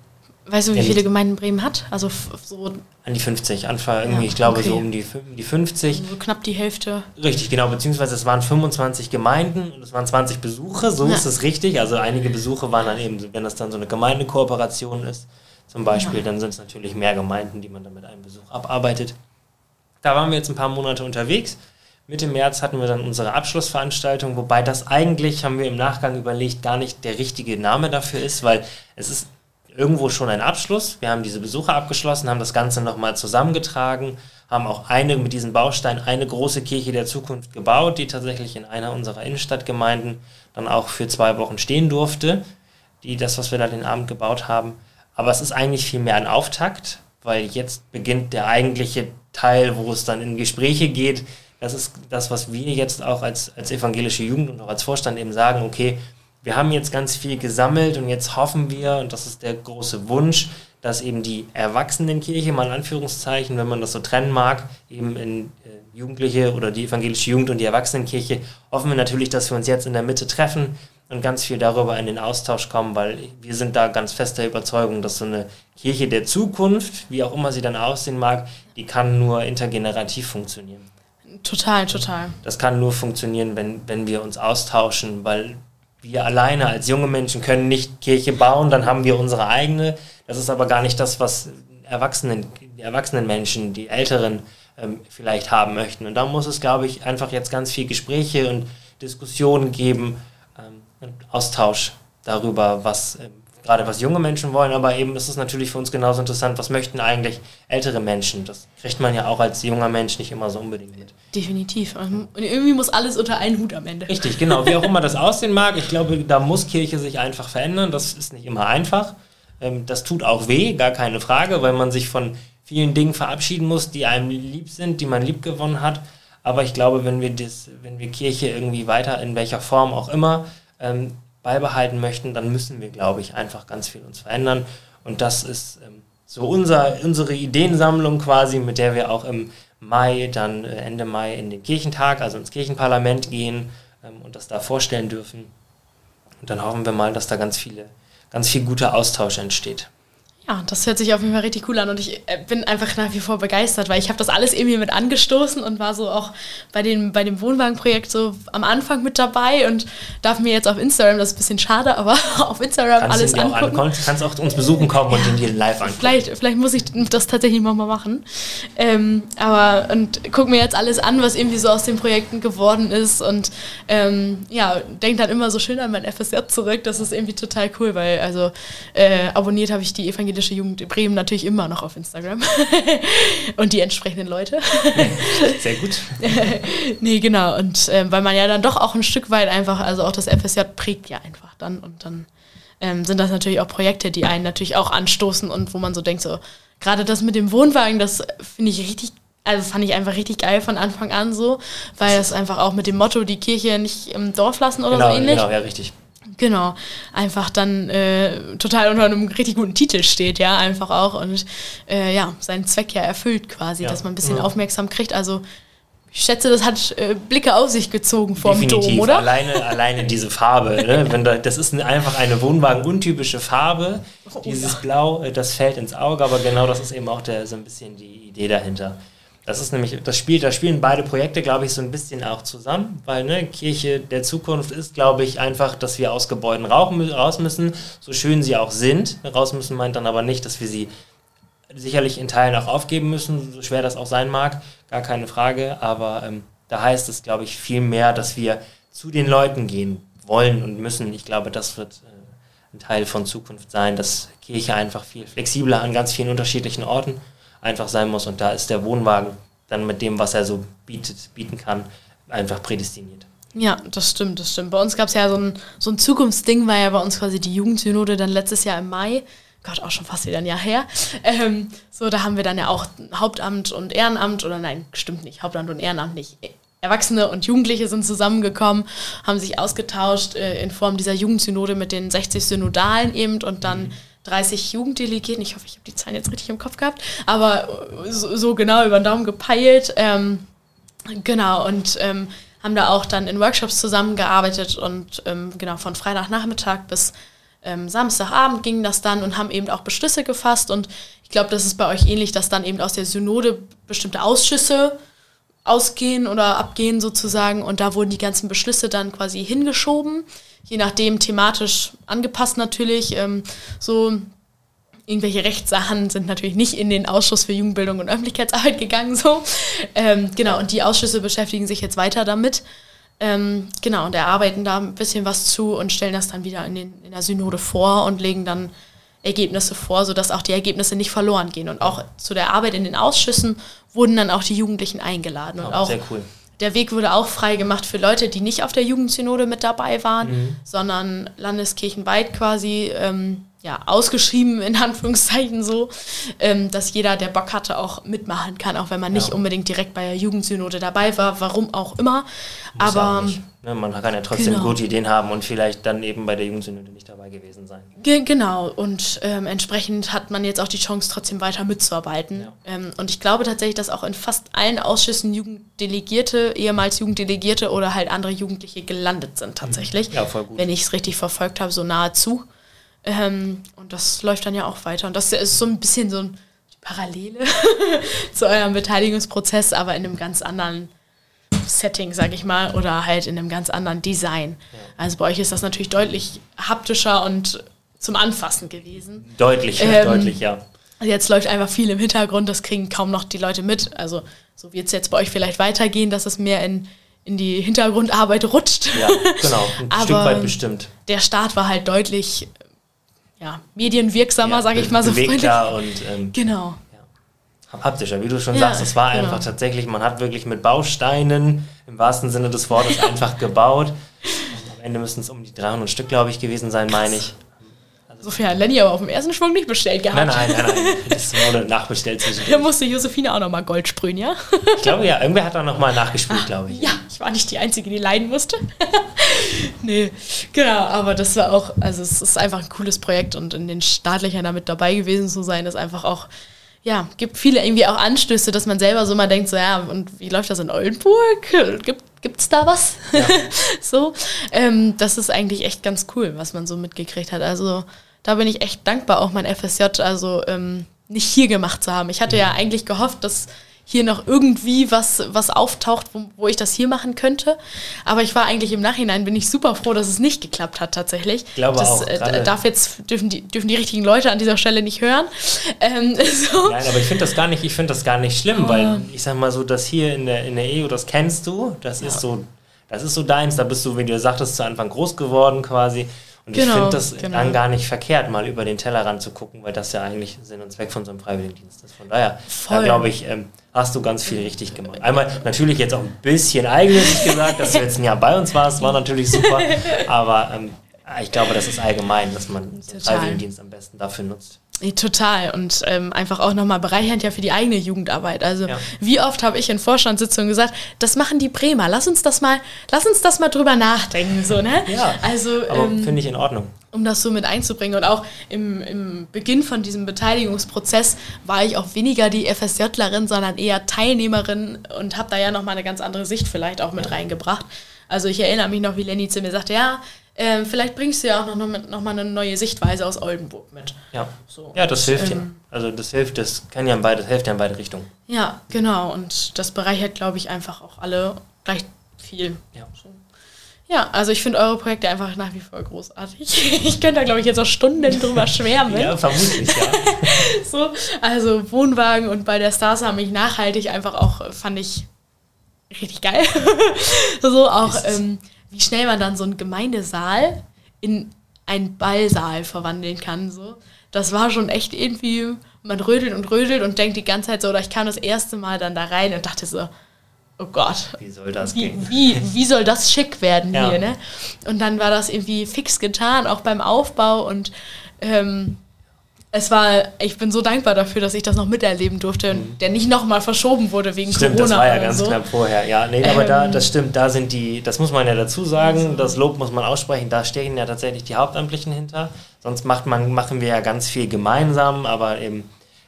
Weißt du, wie Ja, viele. Gemeinden Bremen hat? Also so, an die 50, Anfang irgendwie, Ja, ich glaube okay. so um die, um die 50. so knapp die Hälfte. Richtig, genau, beziehungsweise es waren 25 Gemeinden und es waren 20 Besuche, so Ja. ist es richtig. Also einige Besuche waren dann eben, wenn das dann so eine Gemeindekooperation ist, zum Beispiel, dann sind es natürlich mehr Gemeinden, die man dann mit einem Besuch abarbeitet. Da waren wir jetzt ein paar Monate unterwegs. Mitte März hatten wir dann unsere Abschlussveranstaltung, wobei das eigentlich, haben wir im Nachgang überlegt, gar nicht der richtige Name dafür ist, weil es ist irgendwo schon ein Abschluss. Wir haben diese Besuche abgeschlossen, haben das Ganze nochmal zusammengetragen, haben auch eine mit diesem Baustein eine große Kirche der Zukunft gebaut, die tatsächlich in einer unserer Innenstadtgemeinden dann auch für zwei Wochen stehen durfte, die das, was wir da den Abend gebaut haben. Aber es ist eigentlich viel mehr ein Auftakt, weil jetzt beginnt der eigentliche Teil, wo es dann in Gespräche geht. Das ist das, was wir jetzt auch als, als evangelische Jugend und auch als Vorstand eben sagen, okay, wir haben jetzt ganz viel gesammelt und jetzt hoffen wir, und das ist der große Wunsch, dass eben die Erwachsenenkirche, mal in Anführungszeichen, wenn man das so trennen mag, eben in äh, Jugendliche oder die evangelische Jugend und die Erwachsenenkirche, hoffen wir natürlich, dass wir uns jetzt in der Mitte treffen und ganz viel darüber in den Austausch kommen, weil wir sind da ganz fester Überzeugung, dass so eine Kirche der Zukunft, wie auch immer sie dann aussehen mag, die kann nur intergenerativ funktionieren. Total, total. Das kann nur funktionieren, wenn, wenn wir uns austauschen, weil wir alleine als junge Menschen können nicht Kirche bauen, dann haben wir unsere eigene. Das ist aber gar nicht das, was Erwachsenen, die erwachsenen Menschen, die Älteren ähm, vielleicht haben möchten. Und da muss es, glaube ich, einfach jetzt ganz viel Gespräche und Diskussionen geben ähm, und Austausch darüber, was ähm, gerade was junge Menschen wollen, aber eben ist es natürlich für uns genauso interessant, was möchten eigentlich ältere Menschen. Das kriegt man ja auch als junger Mensch nicht immer so unbedingt mit. Definitiv. Und irgendwie muss alles unter einen Hut am Ende. Richtig, genau. Wie auch immer das aussehen mag, ich glaube, da muss Kirche sich einfach verändern. Das ist nicht immer einfach. Ähm, das tut auch weh, gar keine Frage, weil man sich von vielen Dingen verabschieden muss, die einem lieb sind, die man lieb gewonnen hat. Aber ich glaube, wenn wir, das, wenn wir Kirche irgendwie weiter, in welcher Form auch immer, ähm, beibehalten möchten, dann müssen wir, glaube ich, einfach ganz viel uns verändern. Und das ist ähm, so unser, unsere Ideensammlung quasi, mit der wir auch im Mai, dann äh, Ende Mai in den Kirchentag, also ins Kirchenparlament gehen ähm, und das da vorstellen dürfen. Und dann hoffen wir mal, dass da ganz viele, ganz viel guter Austausch entsteht. Ja, das hört sich auf jeden Fall richtig cool an und ich äh, bin einfach nach wie vor begeistert, weil ich habe das alles irgendwie mit angestoßen und war so auch bei dem, bei dem Wohnwagenprojekt so am Anfang mit dabei und darf mir jetzt auf Instagram, das ist ein bisschen schade, aber auf Instagram kannst alles angucken. An, kannst auch uns besuchen kommen ja, und den dir live angucken. Vielleicht, vielleicht muss ich das tatsächlich mal machen. Ähm, aber und guck mir jetzt alles an, was irgendwie so aus den Projekten geworden ist und ähm, ja, denk dann immer so schön an mein FSJ zurück. Das ist irgendwie total cool, weil also äh, abonniert habe ich die Evangelische evangelische Jugend Bremen natürlich immer noch auf Instagram. und die entsprechenden Leute. Sehr gut. nee, genau. Und ähm, weil man ja dann doch auch ein Stück weit einfach, also auch das FSJ prägt ja einfach dann. Und dann ähm, sind das natürlich auch Projekte, die einen natürlich auch anstoßen und wo man so denkt, so, gerade das mit dem Wohnwagen, das finde ich richtig also fand ich einfach richtig geil von Anfang an so, weil das einfach auch mit dem Motto, die Kirche nicht im Dorf lassen oder genau, so ähnlich. Genau, ja, richtig. Genau, einfach dann äh, total unter einem richtig guten Titel steht, ja, einfach auch und äh, ja, seinen Zweck ja erfüllt quasi, ja. dass man ein bisschen ja. aufmerksam kriegt. Also ich schätze, das hat äh, Blicke auf sich gezogen vom Definitiv. Dom, oder? Alleine, alleine diese Farbe, ne? Wenn da, das ist einfach eine Wohnwagen-untypische Farbe, oh, dieses ja. Blau, äh, das fällt ins Auge, aber genau das ist eben auch der, so ein bisschen die Idee dahinter. Das ist nämlich, das Spiel, da spielen beide Projekte, glaube ich, so ein bisschen auch zusammen, weil ne, Kirche der Zukunft ist, glaube ich, einfach, dass wir aus Gebäuden raus müssen, so schön sie auch sind. Raus müssen meint dann aber nicht, dass wir sie sicherlich in Teilen auch aufgeben müssen, so schwer das auch sein mag, gar keine Frage. Aber ähm, da heißt es, glaube ich, viel mehr, dass wir zu den Leuten gehen wollen und müssen. Ich glaube, das wird äh, ein Teil von Zukunft sein, dass Kirche einfach viel flexibler an ganz vielen unterschiedlichen Orten einfach sein muss. Und da ist der Wohnwagen dann mit dem, was er so bietet, bieten kann, einfach prädestiniert. Ja, das stimmt, das stimmt. Bei uns gab es ja so ein, so ein Zukunftsding, war ja bei uns quasi die Jugendsynode dann letztes Jahr im Mai. Gott, auch schon fast wieder ein Jahr her. Ähm, so, da haben wir dann ja auch Hauptamt und Ehrenamt, oder nein, stimmt nicht, Hauptamt und Ehrenamt nicht. Erwachsene und Jugendliche sind zusammengekommen, haben sich ausgetauscht äh, in Form dieser Jugendsynode mit den 60 Synodalen eben und dann mhm 30 Jugenddelegierten. Ich hoffe, ich habe die Zahlen jetzt richtig im Kopf gehabt, aber so, so genau über den Daumen gepeilt. Ähm, genau, und ähm, haben da auch dann in Workshops zusammengearbeitet und ähm, genau von Freitagnachmittag bis ähm, Samstagabend ging das dann und haben eben auch Beschlüsse gefasst. Und ich glaube, das ist bei euch ähnlich, dass dann eben aus der Synode bestimmte Ausschüsse ausgehen oder abgehen sozusagen. Und da wurden die ganzen Beschlüsse dann quasi hingeschoben je nachdem thematisch angepasst natürlich. Ähm, so irgendwelche Rechtssachen sind natürlich nicht in den Ausschuss für Jugendbildung und Öffentlichkeitsarbeit gegangen. So. Ähm, genau, und die Ausschüsse beschäftigen sich jetzt weiter damit. Ähm, genau, und erarbeiten da ein bisschen was zu und stellen das dann wieder in, den, in der Synode vor und legen dann Ergebnisse vor, sodass auch die Ergebnisse nicht verloren gehen. Und auch zu der Arbeit in den Ausschüssen wurden dann auch die Jugendlichen eingeladen. Und auch sehr cool der Weg wurde auch frei gemacht für Leute, die nicht auf der Jugendsynode mit dabei waren, mhm. sondern landeskirchenweit quasi ähm, ja, ausgeschrieben, in Anführungszeichen so, ähm, dass jeder, der Bock hatte, auch mitmachen kann, auch wenn man nicht unbedingt direkt bei der Jugendsynode dabei war, warum auch immer. Muss Aber auch ne, man kann ja trotzdem genau. gute Ideen haben und vielleicht dann eben bei der Jugendsynode nicht dabei gewesen sein. Ge genau, und ähm, entsprechend hat man jetzt auch die Chance, trotzdem weiter mitzuarbeiten. Ja. Ähm, und ich glaube tatsächlich, dass auch in fast allen Ausschüssen Jugenddelegierte, ehemals Jugenddelegierte oder halt andere Jugendliche gelandet sind tatsächlich. Ja, voll gut. Wenn ich es richtig verfolgt habe, so nahezu. Ähm, und das läuft dann ja auch weiter. Und das ist so ein bisschen so ein Parallele zu eurem Beteiligungsprozess, aber in einem ganz anderen Setting, sag ich mal, oder halt in einem ganz anderen Design. Ja. Also bei euch ist das natürlich deutlich haptischer und zum Anfassen gewesen. Deutlich, ähm, deutlich, ja. Jetzt läuft einfach viel im Hintergrund, das kriegen kaum noch die Leute mit. Also so wird es jetzt bei euch vielleicht weitergehen, dass es mehr in, in die Hintergrundarbeit rutscht. Ja, genau, ein Stück weit bestimmt. Der Start war halt deutlich ja, medienwirksamer, ja, sage ich mal so. Bewegter und ähm, genau. Ja, haptischer, wie du schon ja, sagst. Es war genau. einfach tatsächlich, man hat wirklich mit Bausteinen im wahrsten Sinne des Wortes einfach gebaut. am Ende müssen es um die 300 Stück, glaube ich, gewesen sein, meine ich. Sofern Lenny aber auf dem ersten Schwung nicht bestellt gehabt. Nein, nein, nein, nein. Das wurde nachbestellt zwischendurch. Da musste Josephine auch nochmal Gold sprühen, ja? Ich glaube ja, irgendwer hat da nochmal nachgespielt, glaube ich. Ja, ich war nicht die Einzige, die leiden musste. nee, genau, aber das war auch, also es ist einfach ein cooles Projekt und in den Startlöchern damit dabei gewesen zu sein, ist einfach auch ja, gibt viele irgendwie auch Anstöße, dass man selber so mal denkt, so ja, und wie läuft das in Oldenburg? Gibt es da was? Ja. so, ähm, das ist eigentlich echt ganz cool, was man so mitgekriegt hat. Also da bin ich echt dankbar, auch mein FSJ also ähm, nicht hier gemacht zu haben. Ich hatte ja mhm. eigentlich gehofft, dass hier noch irgendwie was, was auftaucht, wo, wo ich das hier machen könnte. Aber ich war eigentlich im Nachhinein, bin ich super froh, dass es nicht geklappt hat tatsächlich. Ich glaube das, auch. Äh, darf jetzt, dürfen die, dürfen die richtigen Leute an dieser Stelle nicht hören. Ähm, so. Nein, aber ich finde das gar nicht, ich finde das gar nicht schlimm, oh. weil ich sag mal so, das hier in der, in der EU, das kennst du, das ja. ist so, das ist so deins, da bist du, wie du sagtest, zu Anfang groß geworden quasi. Und genau, ich finde das genau. dann gar nicht verkehrt, mal über den Tellerrand zu gucken, weil das ja eigentlich Sinn und Zweck von so einem Freiwilligendienst ist. Von daher, da glaube ich, ähm, hast du ganz viel richtig gemacht. Einmal natürlich jetzt auch ein bisschen eigennützig gesagt, dass du jetzt ein Jahr bei uns warst, war natürlich super. Aber ähm, ich glaube, das ist allgemein, dass man so einen Freiwilligendienst am besten dafür nutzt. Total und ähm, einfach auch nochmal bereichernd ja für die eigene Jugendarbeit. Also ja. wie oft habe ich in Vorstandssitzungen gesagt, das machen die Bremer, lass uns das mal, lass uns das mal drüber nachdenken, so ne? Ja. Also ähm, finde ich in Ordnung. Um das so mit einzubringen und auch im, im Beginn von diesem Beteiligungsprozess war ich auch weniger die FSJlerin, sondern eher Teilnehmerin und habe da ja nochmal eine ganz andere Sicht vielleicht auch mit ja. reingebracht. Also ich erinnere mich noch, wie Lenny zu mir sagte, ja, ähm, vielleicht bringst du ja auch noch, noch mal eine neue Sichtweise aus Oldenburg mit. Ja, so. ja das hilft ähm, ja. Also das hilft, das kann ja in beide, hilft ja in beide Richtungen. Ja, genau. Und das bereichert, glaube ich, einfach auch alle gleich viel. Ja. So. Ja, also ich finde eure Projekte einfach nach wie vor großartig. Ich könnte da, glaube ich, jetzt auch Stunden drüber schwärmen. ja, vermutlich, ja. so, also Wohnwagen und bei der Stars haben mich nachhaltig einfach auch, fand ich richtig geil. so auch, ähm, wie schnell man dann so einen Gemeindesaal in einen Ballsaal verwandeln kann. So. Das war schon echt irgendwie, man rödelt und rödelt und denkt die ganze Zeit so, oder ich kam das erste Mal dann da rein und dachte so, oh Gott. Wie soll das wie, gehen? Wie, wie soll das schick werden ja. hier, ne? Und dann war das irgendwie fix getan, auch beim Aufbau und ähm, es war, ich bin so dankbar dafür, dass ich das noch miterleben durfte und mhm. der nicht nochmal verschoben wurde wegen stimmt, Corona. Das war ja ganz so. knapp vorher. Ja, nee, aber ähm, da, das stimmt, da sind die, das muss man ja dazu sagen, das Lob muss man aussprechen, da stehen ja tatsächlich die Hauptamtlichen hinter. Sonst macht man, machen wir ja ganz viel gemeinsam, aber eben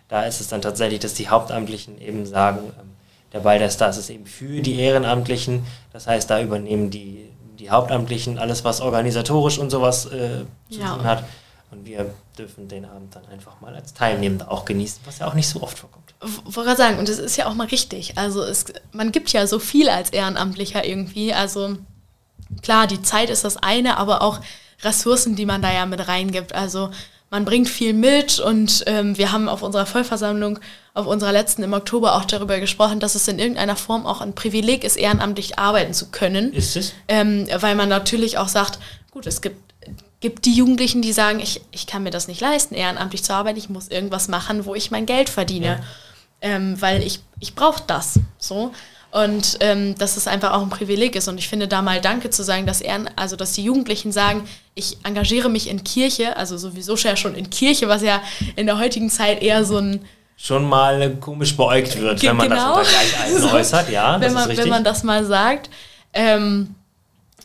da ist es dann tatsächlich, dass die Hauptamtlichen eben sagen, ähm, der Ball der Stars ist eben für die Ehrenamtlichen. Das heißt, da übernehmen die, die Hauptamtlichen alles, was organisatorisch und sowas äh, zu ja. tun hat. Und wir dürfen den Abend dann einfach mal als Teilnehmende auch genießen, was ja auch nicht so oft vorkommt. Wollte sagen, und das ist ja auch mal richtig. Also es, man gibt ja so viel als Ehrenamtlicher irgendwie. Also klar, die Zeit ist das eine, aber auch Ressourcen, die man da ja mit reingibt. Also man bringt viel mit und ähm, wir haben auf unserer Vollversammlung, auf unserer letzten im Oktober auch darüber gesprochen, dass es in irgendeiner Form auch ein Privileg ist, ehrenamtlich arbeiten zu können. Ist es? Ähm, weil man natürlich auch sagt, gut, es gibt gibt die Jugendlichen, die sagen, ich, ich kann mir das nicht leisten, ehrenamtlich zu arbeiten, ich muss irgendwas machen, wo ich mein Geld verdiene, ja. ähm, weil ich, ich brauche das. So. Und ähm, dass es einfach auch ein Privileg ist. Und ich finde da mal Danke zu sagen, dass Ehren, also dass die Jugendlichen sagen, ich engagiere mich in Kirche, also sowieso schon in Kirche, was ja in der heutigen Zeit eher so ein schon mal komisch beäugt wird, wenn man genau. das unter so, äußert, ja. Wenn man, wenn man das mal sagt. Ähm,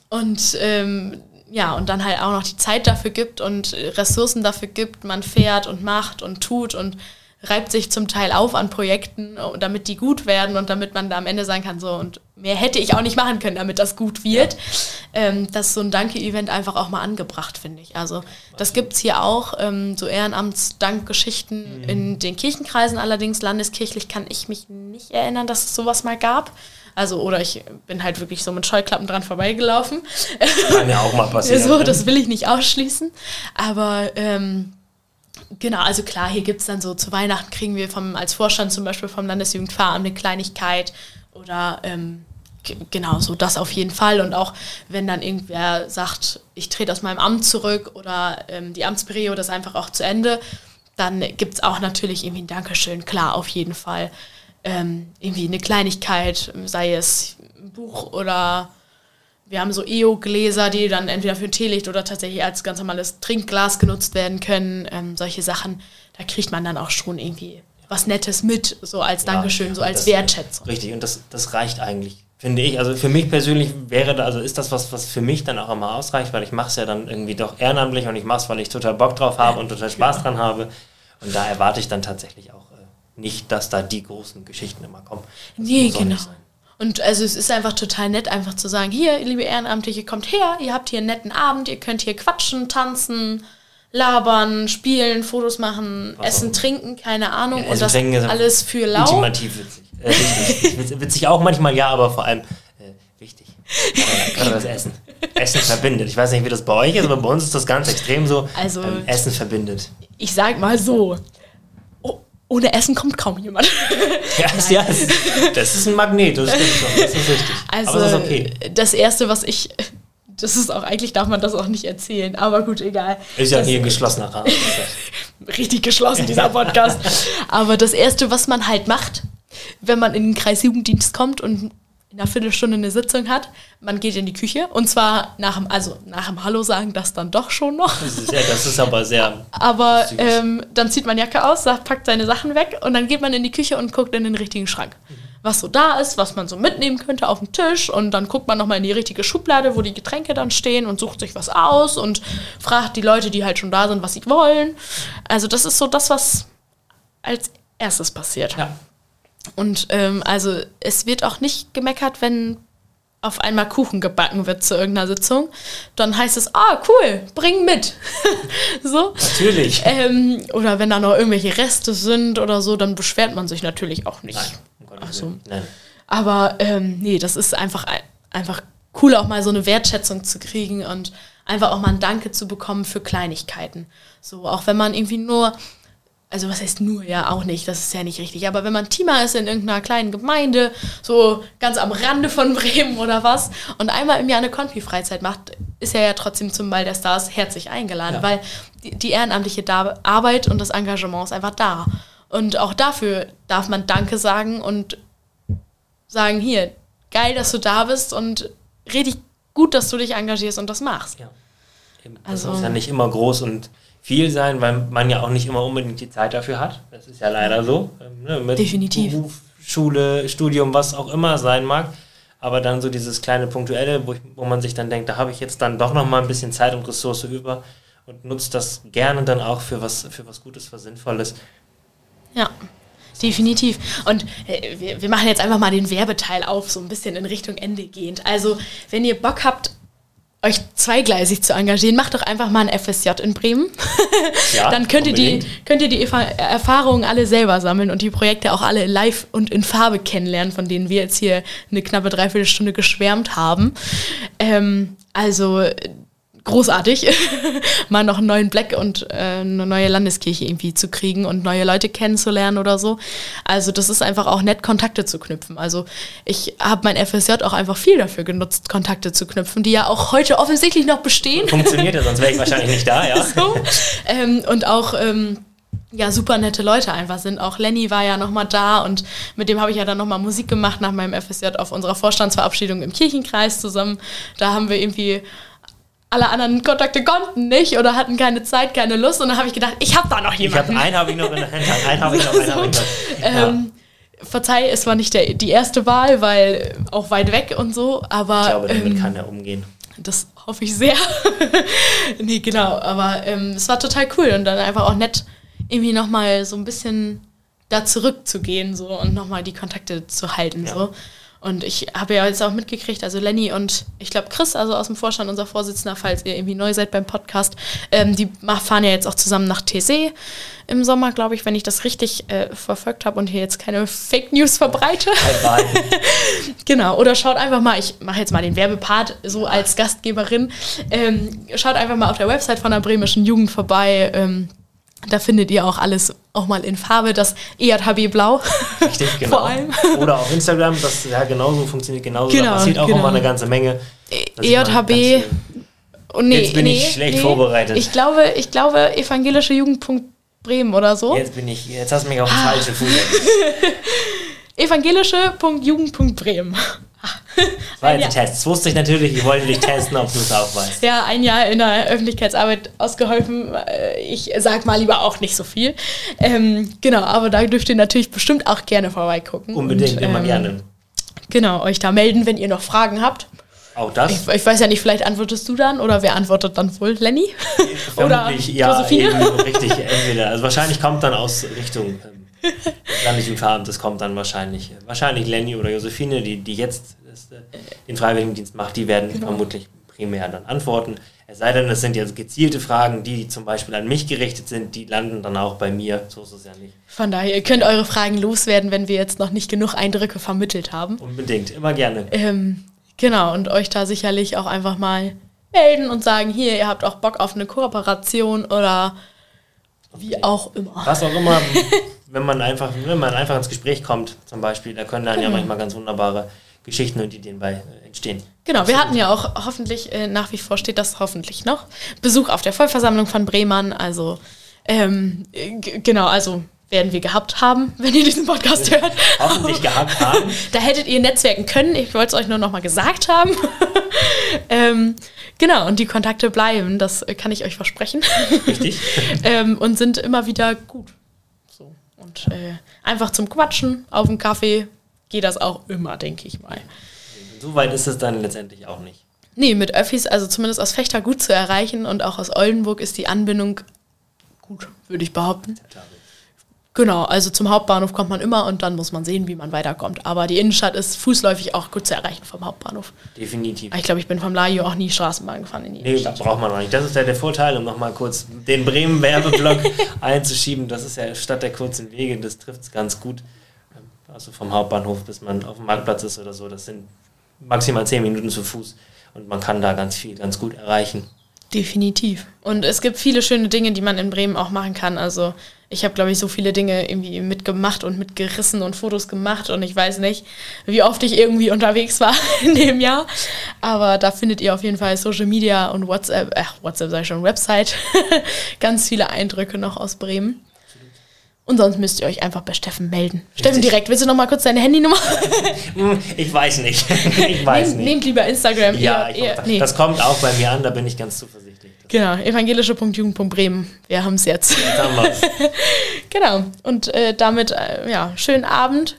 und ähm, ja, und dann halt auch noch die Zeit dafür gibt und Ressourcen dafür gibt, man fährt und macht und tut und reibt sich zum Teil auf an Projekten, damit die gut werden und damit man da am Ende sagen kann, so und mehr hätte ich auch nicht machen können, damit das gut wird. Ja. Ähm, das ist so ein Danke-Event einfach auch mal angebracht, finde ich. Also das gibt es hier auch, ähm, so Ehrenamtsdankgeschichten mhm. in den Kirchenkreisen allerdings, landeskirchlich kann ich mich nicht erinnern, dass es sowas mal gab. Also, oder ich bin halt wirklich so mit Scheuklappen dran vorbeigelaufen. Kann ja auch mal passieren. so, ne? das will ich nicht ausschließen. Aber ähm, genau, also klar, hier gibt es dann so zu Weihnachten kriegen wir vom, als Vorstand zum Beispiel vom Landesjugendpfarramt eine Kleinigkeit oder ähm, genau so das auf jeden Fall. Und auch wenn dann irgendwer sagt, ich trete aus meinem Amt zurück oder ähm, die Amtsperiode ist einfach auch zu Ende, dann gibt es auch natürlich irgendwie ein Dankeschön, klar, auf jeden Fall. Ähm, irgendwie eine Kleinigkeit, sei es ein Buch oder wir haben so EO-Gläser, die dann entweder für ein Teelicht oder tatsächlich als ganz normales Trinkglas genutzt werden können. Ähm, solche Sachen, da kriegt man dann auch schon irgendwie was Nettes mit, so als Ja, Dankeschön, so und als Wertschätzung. Richtig, und das, das reicht eigentlich, finde ich. Also für mich persönlich wäre also ist das was, was für mich dann auch immer ausreicht, weil ich mache es ja dann irgendwie doch ehrenamtlich und ich mache es, weil ich total Bock drauf habe und total Spaß dran habe. Und da erwarte ich dann tatsächlich auch äh, nicht, dass da die großen Geschichten immer kommen. Das Nee, genau. Und also es ist einfach total nett, einfach zu sagen, hier, liebe Ehrenamtliche, kommt her, ihr habt hier einen netten Abend, ihr könnt hier quatschen, tanzen, labern, spielen, Fotos machen, Was essen, trinken, keine Ahnung. Ja, und das ist alles für lau. Ultimativ witzig. Äh, witzig auch manchmal, ja, aber vor allem äh, wichtig. Gerade das Essen. Essen verbindet. Ich weiß nicht, wie das bei euch ist, aber bei uns ist das ganz extrem so. Also- ähm, Essen verbindet. Ich sag mal so, ohne Essen kommt kaum jemand. Ja, das, ja das, ist ein Magnet, das stimmt schon. Das ist richtig. Also aber das ist okay. das Erste, was ich, das ist auch, eigentlich darf man das auch nicht erzählen, aber gut, egal. Ist ja das, hier ein geschlossener Rahmen. richtig geschlossen, dieser Podcast. Aber das Erste, was man halt macht, wenn man in den Kreisjugenddienst kommt und in einer Viertelstunde eine Sitzung hat, man geht in die Küche und zwar nach dem, also nach dem Hallo sagen, das dann doch schon noch. Das ist, ja, das ist aber sehr. Aber ähm, dann zieht man Jacke aus, sagt, packt seine Sachen weg und dann geht man in die Küche und guckt in den richtigen Schrank. Was so da ist, was man so mitnehmen könnte auf den Tisch und dann guckt man nochmal in die richtige Schublade, wo die Getränke dann stehen und sucht sich was aus und fragt die Leute, die halt schon da sind, was sie wollen. Also das ist so das, was als erstes passiert. Ja. Und ähm, also es wird auch nicht gemeckert, wenn auf einmal Kuchen gebacken wird zu irgendeiner Sitzung. Dann heißt es, ah, cool, bring mit. so. Natürlich. Ähm, oder wenn da noch irgendwelche Reste sind oder so, dann beschwert man sich natürlich auch nicht. Nein, Ach so. Nein. Aber ähm, nee, das ist einfach, ein- einfach cool, auch mal so eine Wertschätzung zu kriegen und einfach auch mal ein Danke zu bekommen für Kleinigkeiten. So, auch wenn man irgendwie nur, also was heißt nur, ja auch nicht, das ist ja nicht richtig, aber wenn man Teamer ist in irgendeiner kleinen Gemeinde, so ganz am Rande von Bremen oder was, und einmal im Jahr eine Konfi-Freizeit macht, ist er ja trotzdem zum Ball der Stars herzlich eingeladen, Ja. weil die, die ehrenamtliche da Arbeit und das Engagement ist einfach da. Und auch dafür darf man Danke sagen und sagen, hier, geil, dass du da bist und richtig gut, dass du dich engagierst und das machst. Ja. Eben. Das Also- muss ja nicht immer groß und viel sein, weil man ja auch nicht immer unbedingt die Zeit dafür hat. Das ist ja leider so. Ähm, ne, mit Definitiv. Beruf, Schule, Studium, was auch immer sein mag. Aber dann so dieses kleine Punktuelle, wo, ich, wo man sich dann denkt, da habe ich jetzt dann doch noch mal ein bisschen Zeit und Ressource über und nutzt das gerne dann auch für was, für was Gutes, was Sinnvolles. Ja, definitiv. Und äh, wir, wir machen jetzt einfach mal den Werbeteil auf, so ein bisschen in Richtung Ende gehend. Also, wenn ihr Bock habt, euch zweigleisig zu engagieren, macht doch einfach mal ein FSJ in Bremen. Ja, Dann könnt ihr, die, könnt ihr die Erfa- Erfahrungen alle selber sammeln und die Projekte auch alle live und in Farbe kennenlernen, von denen wir jetzt hier eine knappe Dreiviertelstunde geschwärmt haben. Ähm, also großartig, mal noch einen neuen Black und äh, eine neue Landeskirche irgendwie zu kriegen und neue Leute kennenzulernen oder so. Also das ist einfach auch nett, Kontakte zu knüpfen. Also ich habe mein FSJ auch einfach viel dafür genutzt, Kontakte zu knüpfen, die ja auch heute offensichtlich noch bestehen. Funktioniert ja, sonst wäre ich wahrscheinlich nicht da, ja. so. ähm, und auch ähm, ja super nette Leute einfach sind. Auch Lenny war ja nochmal da und mit dem habe ich ja dann nochmal Musik gemacht nach meinem FSJ auf unserer Vorstandsverabschiedung im Kirchenkreis zusammen. Da haben wir irgendwie alle anderen Kontakte konnten nicht oder hatten keine Zeit, keine Lust und dann habe ich gedacht, ich habe da noch Ich habe jemanden. einen habe ich noch in der Hand, einen habe ich noch, einen habe ich noch. Ja. ähm, Verzeih, es war nicht der, die erste Wahl, weil auch weit weg und so, aber ich glaube, damit ähm, kann er umgehen. das hoffe ich sehr. nee, genau. Aber ähm, es war total cool und dann einfach auch nett, irgendwie nochmal so ein bisschen da zurückzugehen so und nochmal die Kontakte zu halten. Ja. So. Und ich habe ja jetzt auch mitgekriegt, also Lenny und ich glaube Chris, also aus dem Vorstand, unser Vorsitzender, falls ihr irgendwie neu seid beim Podcast, ähm, die fahren ja jetzt auch zusammen nach TC im Sommer, glaube ich, wenn ich das richtig äh, verfolgt habe und hier jetzt keine Fake News verbreite. genau, oder schaut einfach mal, ich mache jetzt mal den Werbepart so als Gastgeberin, ähm, schaut einfach mal auf der Website von der bremischen Jugend vorbei. Ähm, da findet ihr auch alles auch mal in Farbe, das EJHB Blau. Richtig, genau. Vor allem. Oder auf Instagram, das ja genauso funktioniert, genauso. Genau, da passiert auch genau. immer eine ganze Menge. EJHB. Oh, nee, Jetzt bin nee, ich schlecht nee. vorbereitet. Ich glaube, ich glaube, evangelische Jugendpunkt Bremen oder so. Jetzt bin ich, jetzt hast du mich auf den ah. falschen Fuß. Evangelische.jugend.bremen. War jetzt Test. Das wusste ich natürlich, ich wollte dich testen, ob du es auch weißt. Ja, ein Jahr in der Öffentlichkeitsarbeit ausgeholfen. Äh, ich sag mal lieber auch nicht so viel. Ähm, genau, aber da dürft ihr natürlich bestimmt auch gerne vorbeigucken. Unbedingt, und, immer ähm, gerne. Genau, euch da melden, wenn ihr noch Fragen habt. Auch das? Ich, ich, weiß ja nicht, vielleicht antwortest du dann oder wer antwortet dann wohl? Lenny? oder ja, Josephine? Eben, richtig, entweder. Also wahrscheinlich kommt dann aus Richtung ähm, Landesjugendveramt, das kommt dann wahrscheinlich, wahrscheinlich Lenny oder Josephine, die, die jetzt äh, den Freiwilligendienst macht, die werden genau. vermutlich primär dann antworten. Es sei denn, es sind jetzt gezielte Fragen, die zum Beispiel an mich gerichtet sind, die landen dann auch bei mir. So ist es ja nicht. Von daher, ihr könnt eure Fragen loswerden, wenn wir jetzt noch nicht genug Eindrücke vermittelt haben. Unbedingt, immer gerne. Ähm, Genau, und euch da sicherlich auch einfach mal melden und sagen, hier, ihr habt auch Bock auf eine Kooperation oder wie auch immer. Was auch immer, wenn man einfach, wenn man einfach ins Gespräch kommt, zum Beispiel, da können dann genau. ja manchmal ganz wunderbare Geschichten und Ideen bei äh, entstehen. Genau, wir hatten ja auch hoffentlich, äh, nach wie vor steht das hoffentlich noch, Besuch auf der Vollversammlung von Bremern, also ähm, genau, also werden wir gehabt haben, wenn ihr diesen Podcast hört. Hoffentlich gehabt haben. da hättet ihr netzwerken können. Ich wollte es euch nur noch mal gesagt haben. ähm, genau, und die Kontakte bleiben, das kann ich euch versprechen. Richtig. ähm, und sind immer wieder gut. So. Und äh, einfach zum Quatschen auf dem Kaffee geht das auch immer, denke ich mal. So weit ist es dann letztendlich auch nicht. Nee, mit Öffis, also zumindest aus Fechter gut zu erreichen und auch aus Oldenburg ist die Anbindung gut, würde ich behaupten. Genau, also zum Hauptbahnhof kommt man immer und dann muss man sehen, wie man weiterkommt. Aber die Innenstadt ist fußläufig auch gut zu erreichen vom Hauptbahnhof. Definitiv. Ich glaube, ich bin vom Lajo auch nie Straßenbahn gefahren in die Nee, da braucht man noch nicht. Das ist ja der Vorteil, um nochmal kurz den Bremen-Werbeblock einzuschieben. Das ist ja statt der kurzen Wege, das trifft es ganz gut. Also vom Hauptbahnhof, bis man auf dem Marktplatz ist oder so, das sind maximal zehn Minuten zu Fuß. Und man kann da ganz viel, ganz gut erreichen. Definitiv. Und es gibt viele schöne Dinge, die man in Bremen auch machen kann. Also ich habe, glaube ich, so viele Dinge irgendwie mitgemacht und mitgerissen und Fotos gemacht und ich weiß nicht, wie oft ich irgendwie unterwegs war in dem Jahr. Aber da findet ihr auf jeden Fall Social Media und WhatsApp, äh, WhatsApp sei schon, Website, ganz viele Eindrücke noch aus Bremen. Und sonst müsst ihr euch einfach bei Steffen melden. Richtig. Steffen, direkt, willst du noch mal kurz deine Handynummer? Hm, ich weiß nicht. Ich weiß Nehmt, nicht. Nehmt lieber Instagram. Ja, ihr, ihr, nee. das kommt auch bei mir an, da bin ich ganz zuversichtlich. Genau, evangelische.jugend.bremen. Wir haben es jetzt. genau. Und äh, damit, äh, ja, schönen Abend.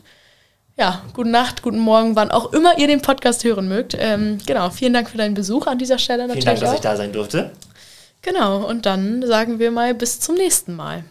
Ja, gute Nacht, guten Morgen, wann auch immer ihr den Podcast hören mögt. Ähm, genau, vielen Dank für deinen Besuch an dieser Stelle natürlich. Vielen Dank, dass ich da sein durfte. Genau, und dann sagen wir mal bis zum nächsten Mal.